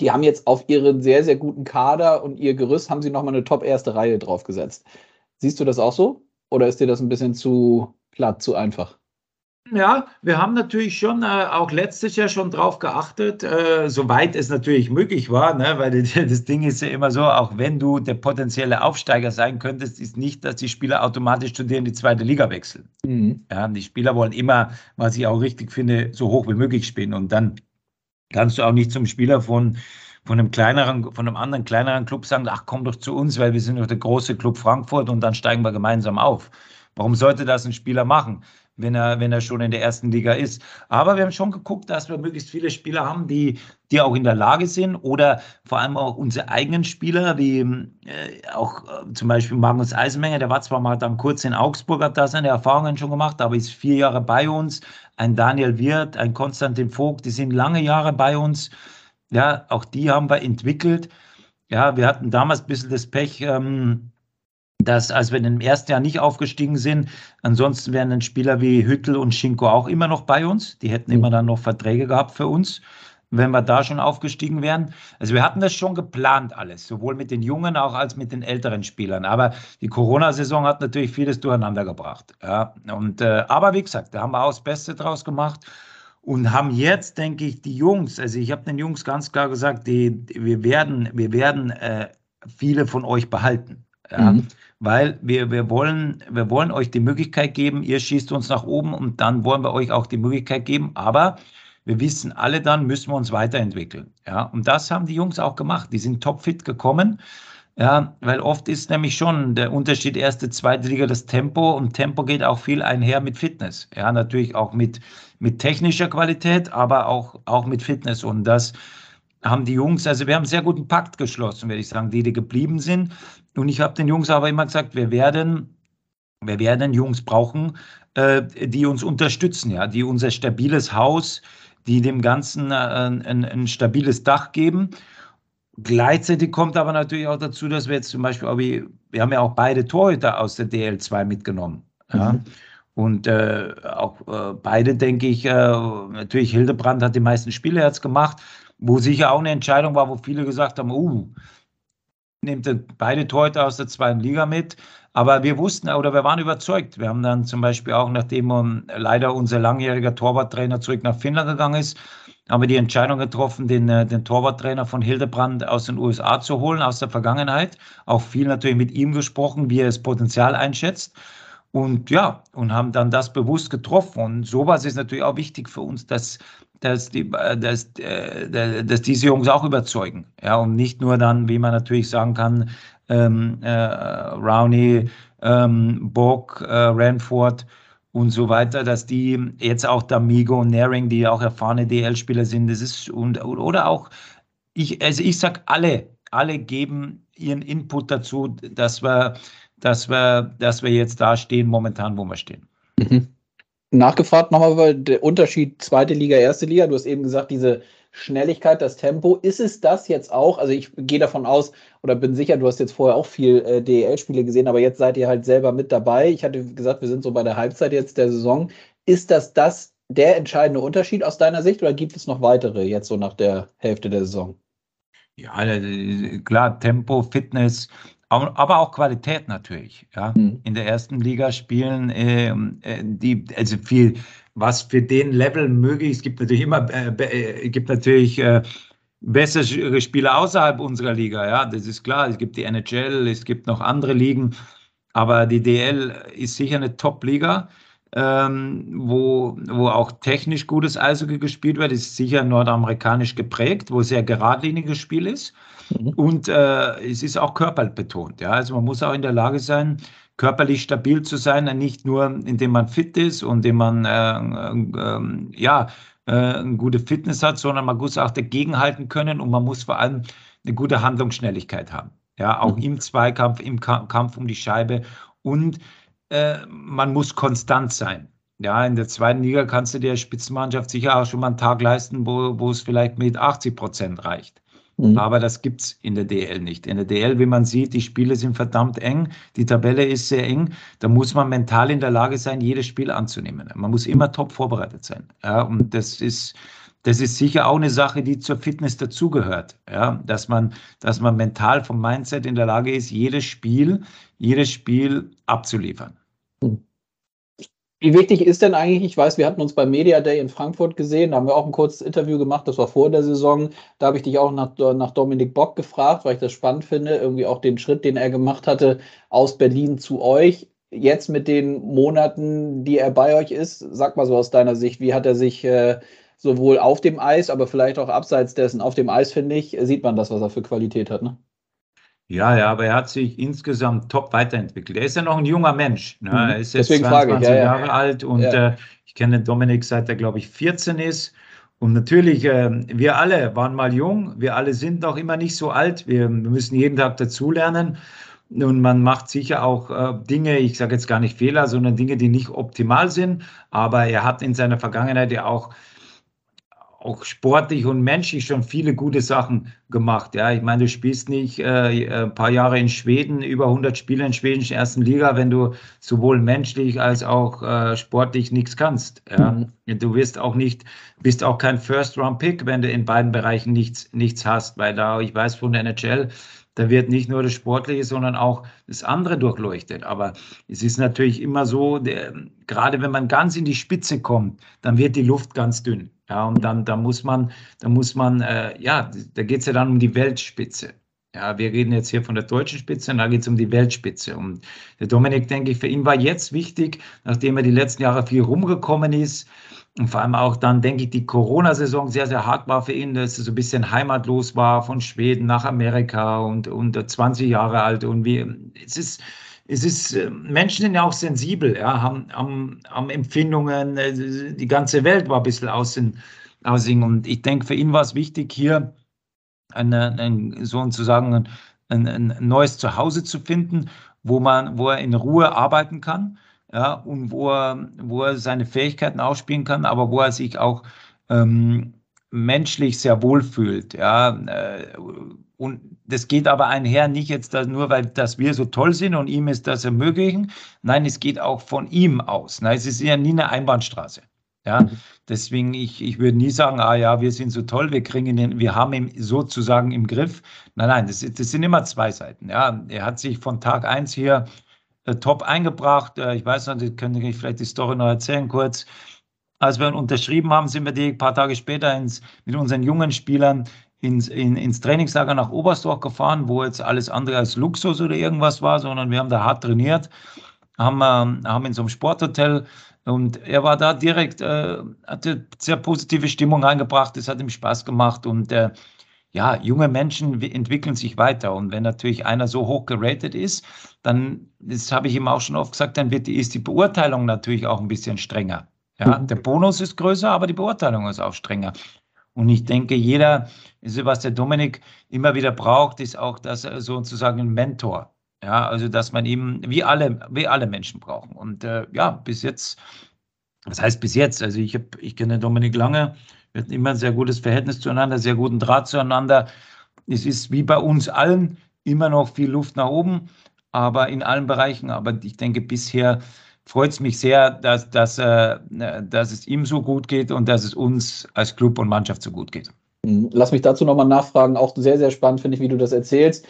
die haben jetzt auf ihren sehr, sehr guten Kader und ihr Gerüst haben sie nochmal eine top erste Reihe draufgesetzt. Siehst du das auch so? oder ist dir das ein bisschen zu platt, zu einfach? Ja, wir haben natürlich schon äh, auch letztes Jahr schon drauf geachtet, äh, soweit es natürlich möglich war, ne? weil das Ding ist ja immer so, auch wenn du der potenzielle Aufsteiger sein könntest, ist nicht, dass die Spieler automatisch zu dir in die zweite Liga wechseln. Mhm. Ja, die Spieler wollen immer, was ich auch richtig finde, so hoch wie möglich spielen und dann kannst du auch nicht zum Spieler von von einem kleineren, von einem anderen kleineren Club sagen, ach komm doch zu uns, weil wir sind doch der große Club Frankfurt und dann steigen wir gemeinsam auf. Warum sollte das ein Spieler machen? Wenn er, wenn er schon in der ersten Liga ist. Aber wir haben schon geguckt, dass wir möglichst viele Spieler haben, die, die auch in der Lage sind oder vor allem auch unsere eigenen Spieler, wie äh, auch äh, zum Beispiel Magnus Eisenmenger, der war zwar mal dann kurz in Augsburg, hat da seine Erfahrungen schon gemacht, aber ist vier Jahre bei uns. Ein Daniel Wirth, ein Konstantin Vogt, die sind lange Jahre bei uns. Ja, auch die haben wir entwickelt. Ja, wir hatten damals ein bisschen das Pech, ähm, dass, als wir im ersten Jahr nicht aufgestiegen sind, ansonsten wären dann Spieler wie Hüttel und Schinko auch immer noch bei uns. Die hätten mhm. immer dann noch Verträge gehabt für uns, wenn wir da schon aufgestiegen wären. Also wir hatten das schon geplant alles, sowohl mit den Jungen auch als mit den älteren Spielern. Aber die Corona-Saison hat natürlich vieles durcheinander gebracht. Ja. Und, äh, aber wie gesagt, da haben wir auch das Beste draus gemacht und haben jetzt, denke ich, die Jungs, also ich habe den Jungs ganz klar gesagt, die, wir werden, wir werden äh, viele von euch behalten. Ja. Mhm weil wir, wir, wollen, wir wollen euch die Möglichkeit geben, ihr schießt uns nach oben und dann wollen wir euch auch die Möglichkeit geben, aber wir wissen alle dann, müssen wir uns weiterentwickeln. Ja, und das haben die Jungs auch gemacht. Die sind topfit gekommen. Ja, weil oft ist nämlich schon der Unterschied erste, zweite Liga das Tempo und Tempo geht auch viel einher mit Fitness. Ja, natürlich auch mit, mit technischer Qualität, aber auch, auch mit Fitness und das, haben die Jungs, also wir haben einen sehr guten Pakt geschlossen, würde ich sagen, die, die geblieben sind. Und ich habe den Jungs aber immer gesagt, wir werden, wir werden Jungs brauchen, äh, die uns unterstützen, ja, die unser stabiles Haus, die dem Ganzen äh, ein, ein, stabiles Dach geben. Gleichzeitig kommt aber natürlich auch dazu, dass wir jetzt zum Beispiel, wir, wir haben ja auch beide Torhüter aus der DL2 mitgenommen. Ja. Mhm. Und äh, auch äh, beide, denke ich, äh, natürlich Hildebrand hat die meisten Spiele jetzt gemacht, wo sicher auch eine Entscheidung war, wo viele gesagt haben, uh, nehmt beide Torhüter aus der zweiten Liga mit. Aber wir wussten oder wir waren überzeugt. Wir haben dann zum Beispiel auch, nachdem leider unser langjähriger Torwarttrainer zurück nach Finnland gegangen ist, haben wir die Entscheidung getroffen, den, äh, den Torwarttrainer von Hildebrand aus den USA zu holen, aus der Vergangenheit. Auch viel natürlich mit ihm gesprochen, wie er das Potenzial einschätzt. Und ja, und haben dann das bewusst getroffen. Und sowas ist natürlich auch wichtig für uns, dass, dass, die, dass, äh, dass diese Jungs auch überzeugen. Ja, und nicht nur dann, wie man natürlich sagen kann, ähm, äh, Rowney, ähm, Bock, äh, Ranford und so weiter, dass die jetzt auch D'Amigo und Naring, die auch erfahrene DL-Spieler sind, das ist und oder auch ich, also ich sag alle, alle geben ihren Input dazu, dass wir dass wir, dass wir jetzt da stehen, momentan, wo wir stehen. Mhm. Nachgefragt nochmal über den Unterschied zweite Liga, erste Liga. Du hast eben gesagt, diese Schnelligkeit, das Tempo. Ist es das jetzt auch? Also ich gehe davon aus oder bin sicher, du hast jetzt vorher auch viel äh, DEL-Spiele gesehen, aber jetzt seid ihr halt selber mit dabei. Ich hatte gesagt, wir sind so bei der Halbzeit jetzt der Saison. Ist das das der entscheidende Unterschied aus deiner Sicht oder gibt es noch weitere jetzt so nach der Hälfte der Saison? Ja, äh, klar, Tempo, Fitness, aber auch Qualität natürlich. Ja. Mhm. In der ersten Liga spielen äh, äh, die, also viel, was für den Level möglich ist. Es gibt natürlich immer, äh, äh gibt natürlich äh, bessere Spieler außerhalb unserer Liga. Ja, das ist klar. Es gibt die NHL, es gibt noch andere Ligen, aber die DL ist sicher eine Top-Liga. Ähm, wo, wo auch technisch gutes Eishockey gespielt wird, ist sicher nordamerikanisch geprägt, wo sehr geradliniges Spiel ist. Mhm. Und äh, es ist auch körperbetont. Ja? Also man muss auch in der Lage sein, körperlich stabil zu sein, nicht nur indem man fit ist und indem man äh, äh, ja, äh, eine gute Fitness hat, sondern man muss auch dagegenhalten können und man muss vor allem eine gute Handlungsschnelligkeit haben. Ja, auch mhm. im Zweikampf, im Kampf um die Scheibe und äh, man muss konstant sein. Ja, in der zweiten Liga kannst du der Spitzenmannschaft sicher auch schon mal einen Tag leisten, wo, wo es vielleicht mit 80 Prozent reicht. Mhm. Aber das gibt es in der DL nicht. In der DL, wie man sieht, die Spiele sind verdammt eng, die Tabelle ist sehr eng. Da muss man mental in der Lage sein, jedes Spiel anzunehmen. Man muss immer top vorbereitet sein. Ja, und das ist, das ist sicher auch eine Sache, die zur Fitness dazugehört. Ja, dass man, dass man mental vom Mindset in der Lage ist, jedes Spiel, jedes Spiel abzuliefern. Hm. Wie wichtig ist denn eigentlich, ich weiß, wir hatten uns beim Media Day in Frankfurt gesehen, da haben wir auch ein kurzes Interview gemacht, das war vor der Saison. Da habe ich dich auch nach, nach Dominik Bock gefragt, weil ich das spannend finde, irgendwie auch den Schritt, den er gemacht hatte, aus Berlin zu euch. Jetzt mit den Monaten, die er bei euch ist, sag mal so aus deiner Sicht, wie hat er sich äh, sowohl auf dem Eis, aber vielleicht auch abseits dessen, auf dem Eis, finde ich, sieht man das, was er für Qualität hat, ne? Ja, ja, aber er hat sich insgesamt top weiterentwickelt. Er ist ja noch ein junger Mensch. Ne? Mhm. Er ist jetzt Deswegen 22 ich, ja, Jahre ja. alt und ja. äh, ich kenne Dominik seit er, glaube ich, 14 ist. Und natürlich, äh, wir alle waren mal jung, wir alle sind noch immer nicht so alt. Wir, wir müssen jeden Tag dazulernen. Und man macht sicher auch äh, Dinge, ich sage jetzt gar nicht Fehler, sondern Dinge, die nicht optimal sind. Aber er hat in seiner Vergangenheit ja auch auch sportlich und menschlich schon viele gute Sachen gemacht. Ja, ich meine, du spielst nicht äh, ein paar Jahre in Schweden, über 100 Spiele in schwedischen ersten Liga, wenn du sowohl menschlich als auch äh, sportlich nichts kannst. Ja, mhm. du wirst auch nicht, bist auch kein First-Round-Pick, wenn du in beiden Bereichen nichts, nichts hast, weil da, ich weiß von der NHL, da wird nicht nur das Sportliche, sondern auch das andere durchleuchtet. Aber es ist natürlich immer so, der, gerade wenn man ganz in die Spitze kommt, dann wird die Luft ganz dünn. Ja, und dann, da muss man, da muss man, äh, ja, da geht es ja dann um die Weltspitze. Ja, wir reden jetzt hier von der deutschen Spitze und da geht es um die Weltspitze. Und der Dominik, denke ich, für ihn war jetzt wichtig, nachdem er die letzten Jahre viel rumgekommen ist, und vor allem auch dann, denke ich, die Corona-Saison sehr, sehr hart war für ihn, dass er so ein bisschen heimatlos war von Schweden nach Amerika und, und 20 Jahre alt. Und wie, es ist, es ist, äh, Menschen sind ja auch sensibel, ja, haben, haben, haben Empfindungen, äh, die ganze Welt war ein bisschen außen, außen. Und ich denke, für ihn war es wichtig, hier eine, ein, sozusagen ein, ein, ein neues Zuhause zu finden, wo man, wo er in Ruhe arbeiten kann ja, und wo er, wo er seine Fähigkeiten ausspielen kann, aber wo er sich auch ähm, menschlich sehr wohl fühlt. Ja, äh, und das geht aber einher nicht jetzt nur, weil dass wir so toll sind und ihm ist das ermöglichen. Nein, es geht auch von ihm aus. Nein, es ist ja nie eine Einbahnstraße. Ja, deswegen, ich, ich würde nie sagen, ah ja, wir sind so toll, wir kriegen ihn, wir haben ihn sozusagen im Griff. Nein, nein, das, das sind immer zwei Seiten. Ja, er hat sich von Tag eins hier äh, top eingebracht. Äh, ich weiß nicht, könnte ich vielleicht die Story noch erzählen kurz. Als wir ihn unterschrieben haben, sind wir die ein paar Tage später ins, mit unseren jungen Spielern ins, in, ins Trainingslager nach Oberstdorf gefahren, wo jetzt alles andere als Luxus oder irgendwas war, sondern wir haben da hart trainiert, haben, äh, haben in so einem Sporthotel und er war da direkt, äh, hatte sehr positive Stimmung reingebracht, es hat ihm Spaß gemacht und äh, ja, junge Menschen entwickeln sich weiter. Und wenn natürlich einer so hoch geratet ist, dann, das habe ich ihm auch schon oft gesagt, dann wird die, ist die Beurteilung natürlich auch ein bisschen strenger. Ja, mhm. der Bonus ist größer, aber die Beurteilung ist auch strenger. Und ich denke, jeder, also was der Dominik immer wieder braucht, ist auch, dass er sozusagen ein Mentor. Ja, also dass man eben, wie alle, wie alle Menschen brauchen. Und äh, ja, bis jetzt, was heißt bis jetzt? Also ich habe, ich kenne Dominik lange, wir hatten immer ein sehr gutes Verhältnis zueinander, sehr guten Draht zueinander. Es ist wie bei uns allen immer noch viel Luft nach oben, aber in allen Bereichen. Aber ich denke, bisher freut es mich sehr, dass, dass, äh, dass es ihm so gut geht und dass es uns als Club und Mannschaft so gut geht. Mhm. Lass mich dazu nochmal nachfragen. Auch sehr, sehr spannend finde ich, wie du das erzählst.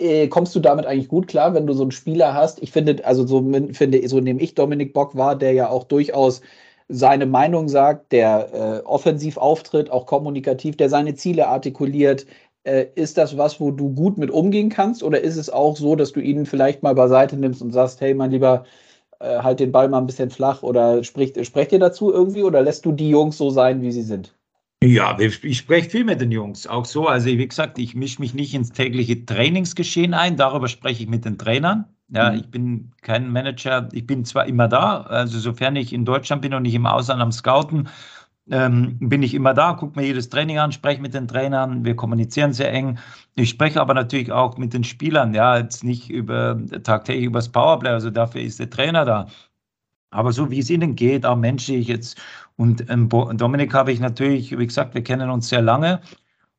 Äh, kommst du damit eigentlich gut klar, wenn du so einen Spieler hast? Ich finde, also so finde, so nehme ich Dominik Bock wahr, der ja auch durchaus seine Meinung sagt, der äh, offensiv auftritt, auch kommunikativ, der seine Ziele artikuliert. Äh, ist das was, wo du gut mit umgehen kannst? Oder ist es auch so, dass du ihn vielleicht mal beiseite nimmst und sagst, hey, mein Lieber, äh, halt den Ball mal ein bisschen flach oder spricht, sprecht ihr dazu irgendwie oder lässt du die Jungs so sein, wie sie sind? Ja, ich spreche viel mit den Jungs, auch so. Also wie gesagt, ich mische mich nicht ins tägliche Trainingsgeschehen ein, darüber spreche ich mit den Trainern. Ja, mhm. ich bin kein Manager. Ich bin zwar immer da, also sofern ich in Deutschland bin und nicht im Ausland am Scouten, ähm, bin ich immer da, gucke mir jedes Training an, spreche mit den Trainern, wir kommunizieren sehr eng. Ich spreche aber natürlich auch mit den Spielern, ja, jetzt nicht über tagtäglich über das Powerplay, also dafür ist der Trainer da. Aber so wie es ihnen geht, auch menschlich jetzt. Und ähm, Dominik habe ich natürlich, wie gesagt, wir kennen uns sehr lange.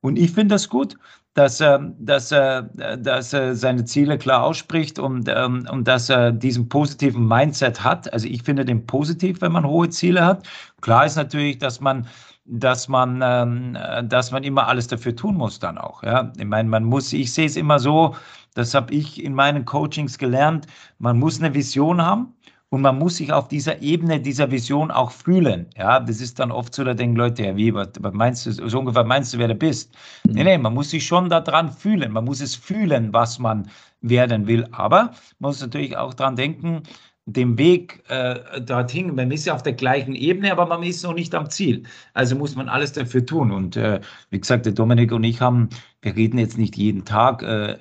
Und ich finde das gut dass er, dass er, dass er seine Ziele klar ausspricht und, ähm, und dass er diesen positiven Mindset hat. Also ich finde den positiv, wenn man hohe Ziele hat. Klar ist natürlich, dass man dass man, ähm, dass man immer alles dafür tun muss dann auch. Ja, ich meine, man muss, ich sehe es immer so, das habe ich in meinen Coachings gelernt, man muss eine Vision haben und man muss sich auf dieser Ebene dieser Vision auch fühlen. Ja, das ist dann oft so, da denken Leute, ja, wie, was, meinst du, so ungefähr meinst du, wer du bist? Mhm. Nee, nee, man muss sich schon daran fühlen. Man muss es fühlen, was man werden will. Aber man muss natürlich auch daran denken, dem Weg äh, dorthin, man ist ja auf der gleichen Ebene, aber man ist noch nicht am Ziel. Also muss man alles dafür tun. Und äh, wie gesagt, der Dominik und ich haben, wir reden jetzt nicht jeden Tag äh,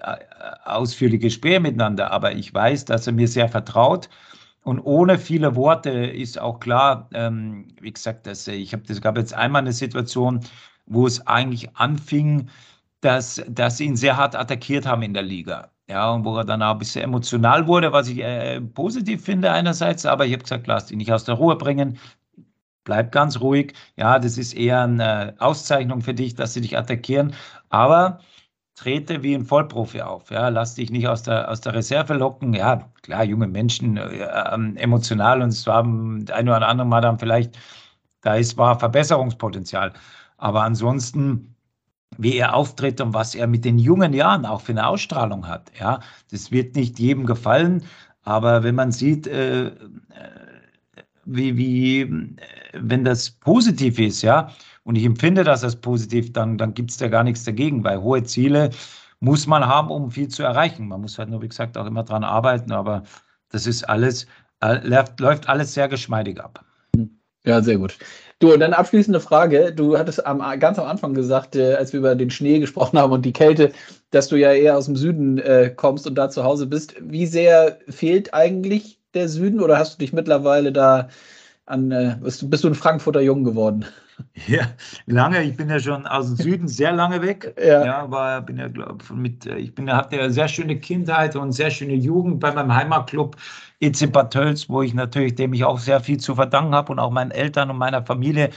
ausführliche Gespräche miteinander, aber ich weiß, dass er mir sehr vertraut. Und ohne viele Worte ist auch klar, ähm, wie gesagt, dass ich habe, das gab jetzt einmal eine Situation, wo es eigentlich anfing, dass, dass sie ihn sehr hart attackiert haben in der Liga. Ja, und wo er dann auch ein bisschen emotional wurde, was ich äh, positiv finde einerseits, aber ich habe gesagt, lass dich nicht aus der Ruhe bringen, bleib ganz ruhig. Ja, das ist eher eine Auszeichnung für dich, dass sie dich attackieren, aber trete wie ein Vollprofi auf. Ja, lass dich nicht aus der, aus der Reserve locken. Ja, klar, junge Menschen, äh, ähm, emotional und es war ein oder andere Mal dann vielleicht, da ist, war Verbesserungspotenzial. Aber ansonsten, wie er auftritt und was er mit den jungen Jahren auch für eine Ausstrahlung hat. Ja, das wird nicht jedem gefallen, aber wenn man sieht, äh, äh wie, wie, äh, wenn das positiv ist, ja, und ich empfinde das als positiv, dann, dann gibt es da gar nichts dagegen, weil hohe Ziele muss man haben, um viel zu erreichen. Man muss halt nur, wie gesagt, auch immer dran arbeiten, aber das ist alles, äh, läuft, läuft alles sehr geschmeidig ab. Ja, sehr gut. Du, und dann abschließende Frage. Du hattest am, ganz am Anfang gesagt, äh, als wir über den Schnee gesprochen haben und die Kälte, dass du ja eher aus dem Süden äh, kommst und da zu Hause bist. Wie sehr fehlt eigentlich der Süden oder hast du dich mittlerweile da an, äh, bist, bist, du ein Frankfurter Jung geworden? Ja, lange. Ich bin ja schon aus dem Süden sehr lange weg. Ja, ja aber bin ja, glaub, mit, ich bin, hatte ja sehr schöne Kindheit und sehr schöne Jugend bei meinem Heimatclub EC Bad Tölz, wo ich natürlich, dem ich auch sehr viel zu verdanken habe und auch meinen Eltern und meiner Familie,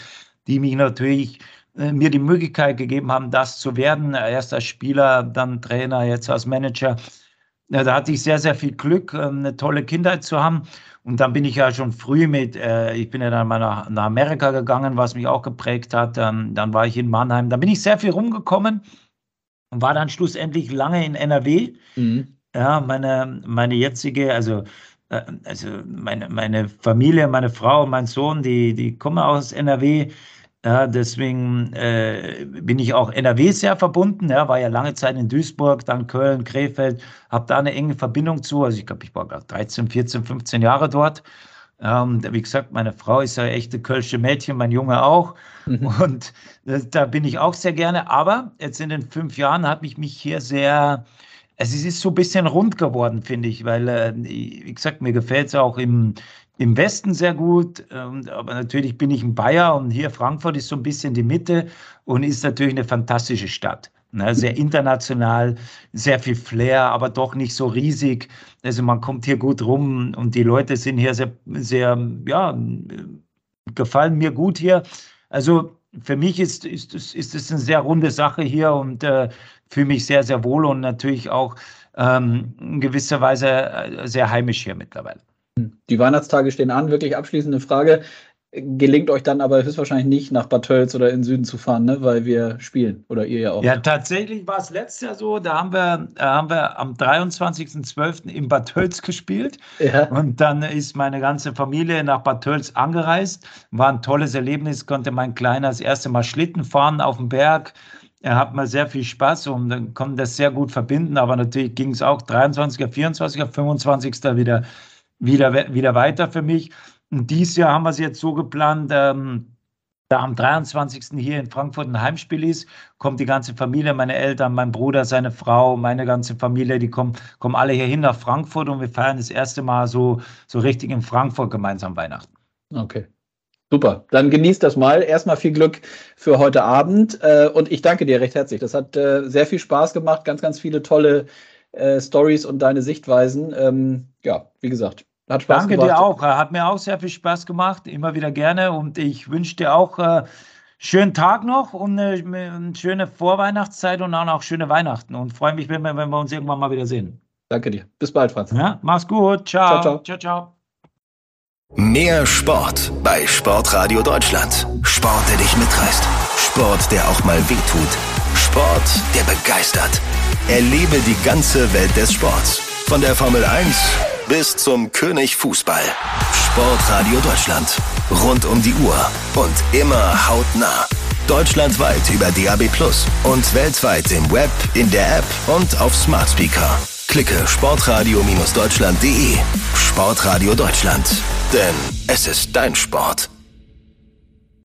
die mich natürlich äh, mir die Möglichkeit gegeben haben, das zu werden. Erst als Spieler, dann Trainer, jetzt als Manager. Ja, da hatte ich sehr, sehr viel Glück, ähm, eine tolle Kindheit zu haben. Und dann bin ich ja schon früh mit, äh, ich bin ja dann mal nach, nach, Amerika gegangen, was mich auch geprägt hat. Ähm, dann war ich in Mannheim. Da bin ich sehr viel rumgekommen und war dann schlussendlich lange in NRW. Mhm. Ja, meine, meine jetzige, also, äh, also meine, meine Familie, meine Frau, mein Sohn, die, die kommen aus NRW. Ja, deswegen äh, bin ich auch NRW sehr verbunden. Ja, war ja lange Zeit in Duisburg, dann Köln, Krefeld, habe da eine enge Verbindung zu. Also ich glaube, ich war gerade 13, 14, 15 Jahre dort. Ähm, wie gesagt, meine Frau ist ja echte Kölsche Mädchen, mein Junge auch. Mhm. Und äh, da bin ich auch sehr gerne. Aber jetzt in den fünf Jahren habe ich mich hier sehr, also es ist so ein bisschen rund geworden, finde ich, weil, äh, wie gesagt, mir gefällt es auch im, im Westen sehr gut, ähm, aber natürlich bin ich ein Bayer und hier Frankfurt ist so ein bisschen die Mitte und ist natürlich eine fantastische Stadt. Ne? Sehr international, sehr viel Flair, aber doch nicht so riesig. Also man kommt hier gut rum und die Leute sind hier sehr, sehr, ja, gefallen mir gut hier. Also für mich ist, ist, ist es eine sehr runde Sache hier und äh, fühle mich sehr, sehr wohl und natürlich auch ähm, in gewisser Weise äh, sehr heimisch hier mittlerweile. Die Weihnachtstage stehen an, wirklich abschließende Frage. Gelingt euch dann aber höchstwahrscheinlich nicht, nach Bad Tölz oder in den Süden zu fahren, ne? weil wir spielen oder ihr ja auch. Ja, tatsächlich war es letztes Jahr so, da haben wir, da haben wir am 23.12. in Bad Tölz gespielt ja. und dann ist meine ganze Familie nach Bad Tölz angereist. War ein tolles Erlebnis, konnte mein Kleiner das erste Mal Schlitten fahren auf dem Berg. Er hat mal sehr viel Spaß und dann konnte das sehr gut verbinden, aber natürlich ging es auch 23er, 24er, 25. wieder wieder, wieder weiter für mich. Und dieses Jahr haben wir es jetzt so geplant, ähm, da am 23. hier in Frankfurt ein Heimspiel ist, kommt die ganze Familie, meine Eltern, mein Bruder, seine Frau, meine ganze Familie, die kommen, kommen alle hierhin nach Frankfurt und wir feiern das erste Mal so, so richtig in Frankfurt gemeinsam Weihnachten. Okay. Super, dann genießt das mal. Erstmal viel Glück für heute Abend äh, und ich danke dir recht herzlich. Das hat äh, sehr viel Spaß gemacht, ganz, ganz viele tolle äh, Stories und deine Sichtweisen. Ähm, ja, wie gesagt, hat Spaß Danke gemacht. dir auch. Hat mir auch sehr viel Spaß gemacht. Immer wieder gerne. Und ich wünsche dir auch äh, schönen Tag noch und äh, eine schöne Vorweihnachtszeit und dann auch schöne Weihnachten. Und freue mich, wenn wir, wenn wir uns irgendwann mal wieder sehen. Danke dir. Bis bald, Franz. Ja, mach's gut. Ciao. Ciao, ciao. ciao, ciao. Mehr Sport bei Sportradio Deutschland. Sport, der dich mitreißt. Sport, der auch mal wehtut. Sport, der begeistert. Erlebe die ganze Welt des Sports. Von der Formel 1 bis zum König Fußball. Sportradio Deutschland. Rund um die Uhr und immer hautnah. Deutschlandweit über DAB Plus und weltweit im Web, in der App und auf Smart Speaker. Klicke sportradio-deutschland.de. Sportradio Deutschland. Denn es ist dein Sport.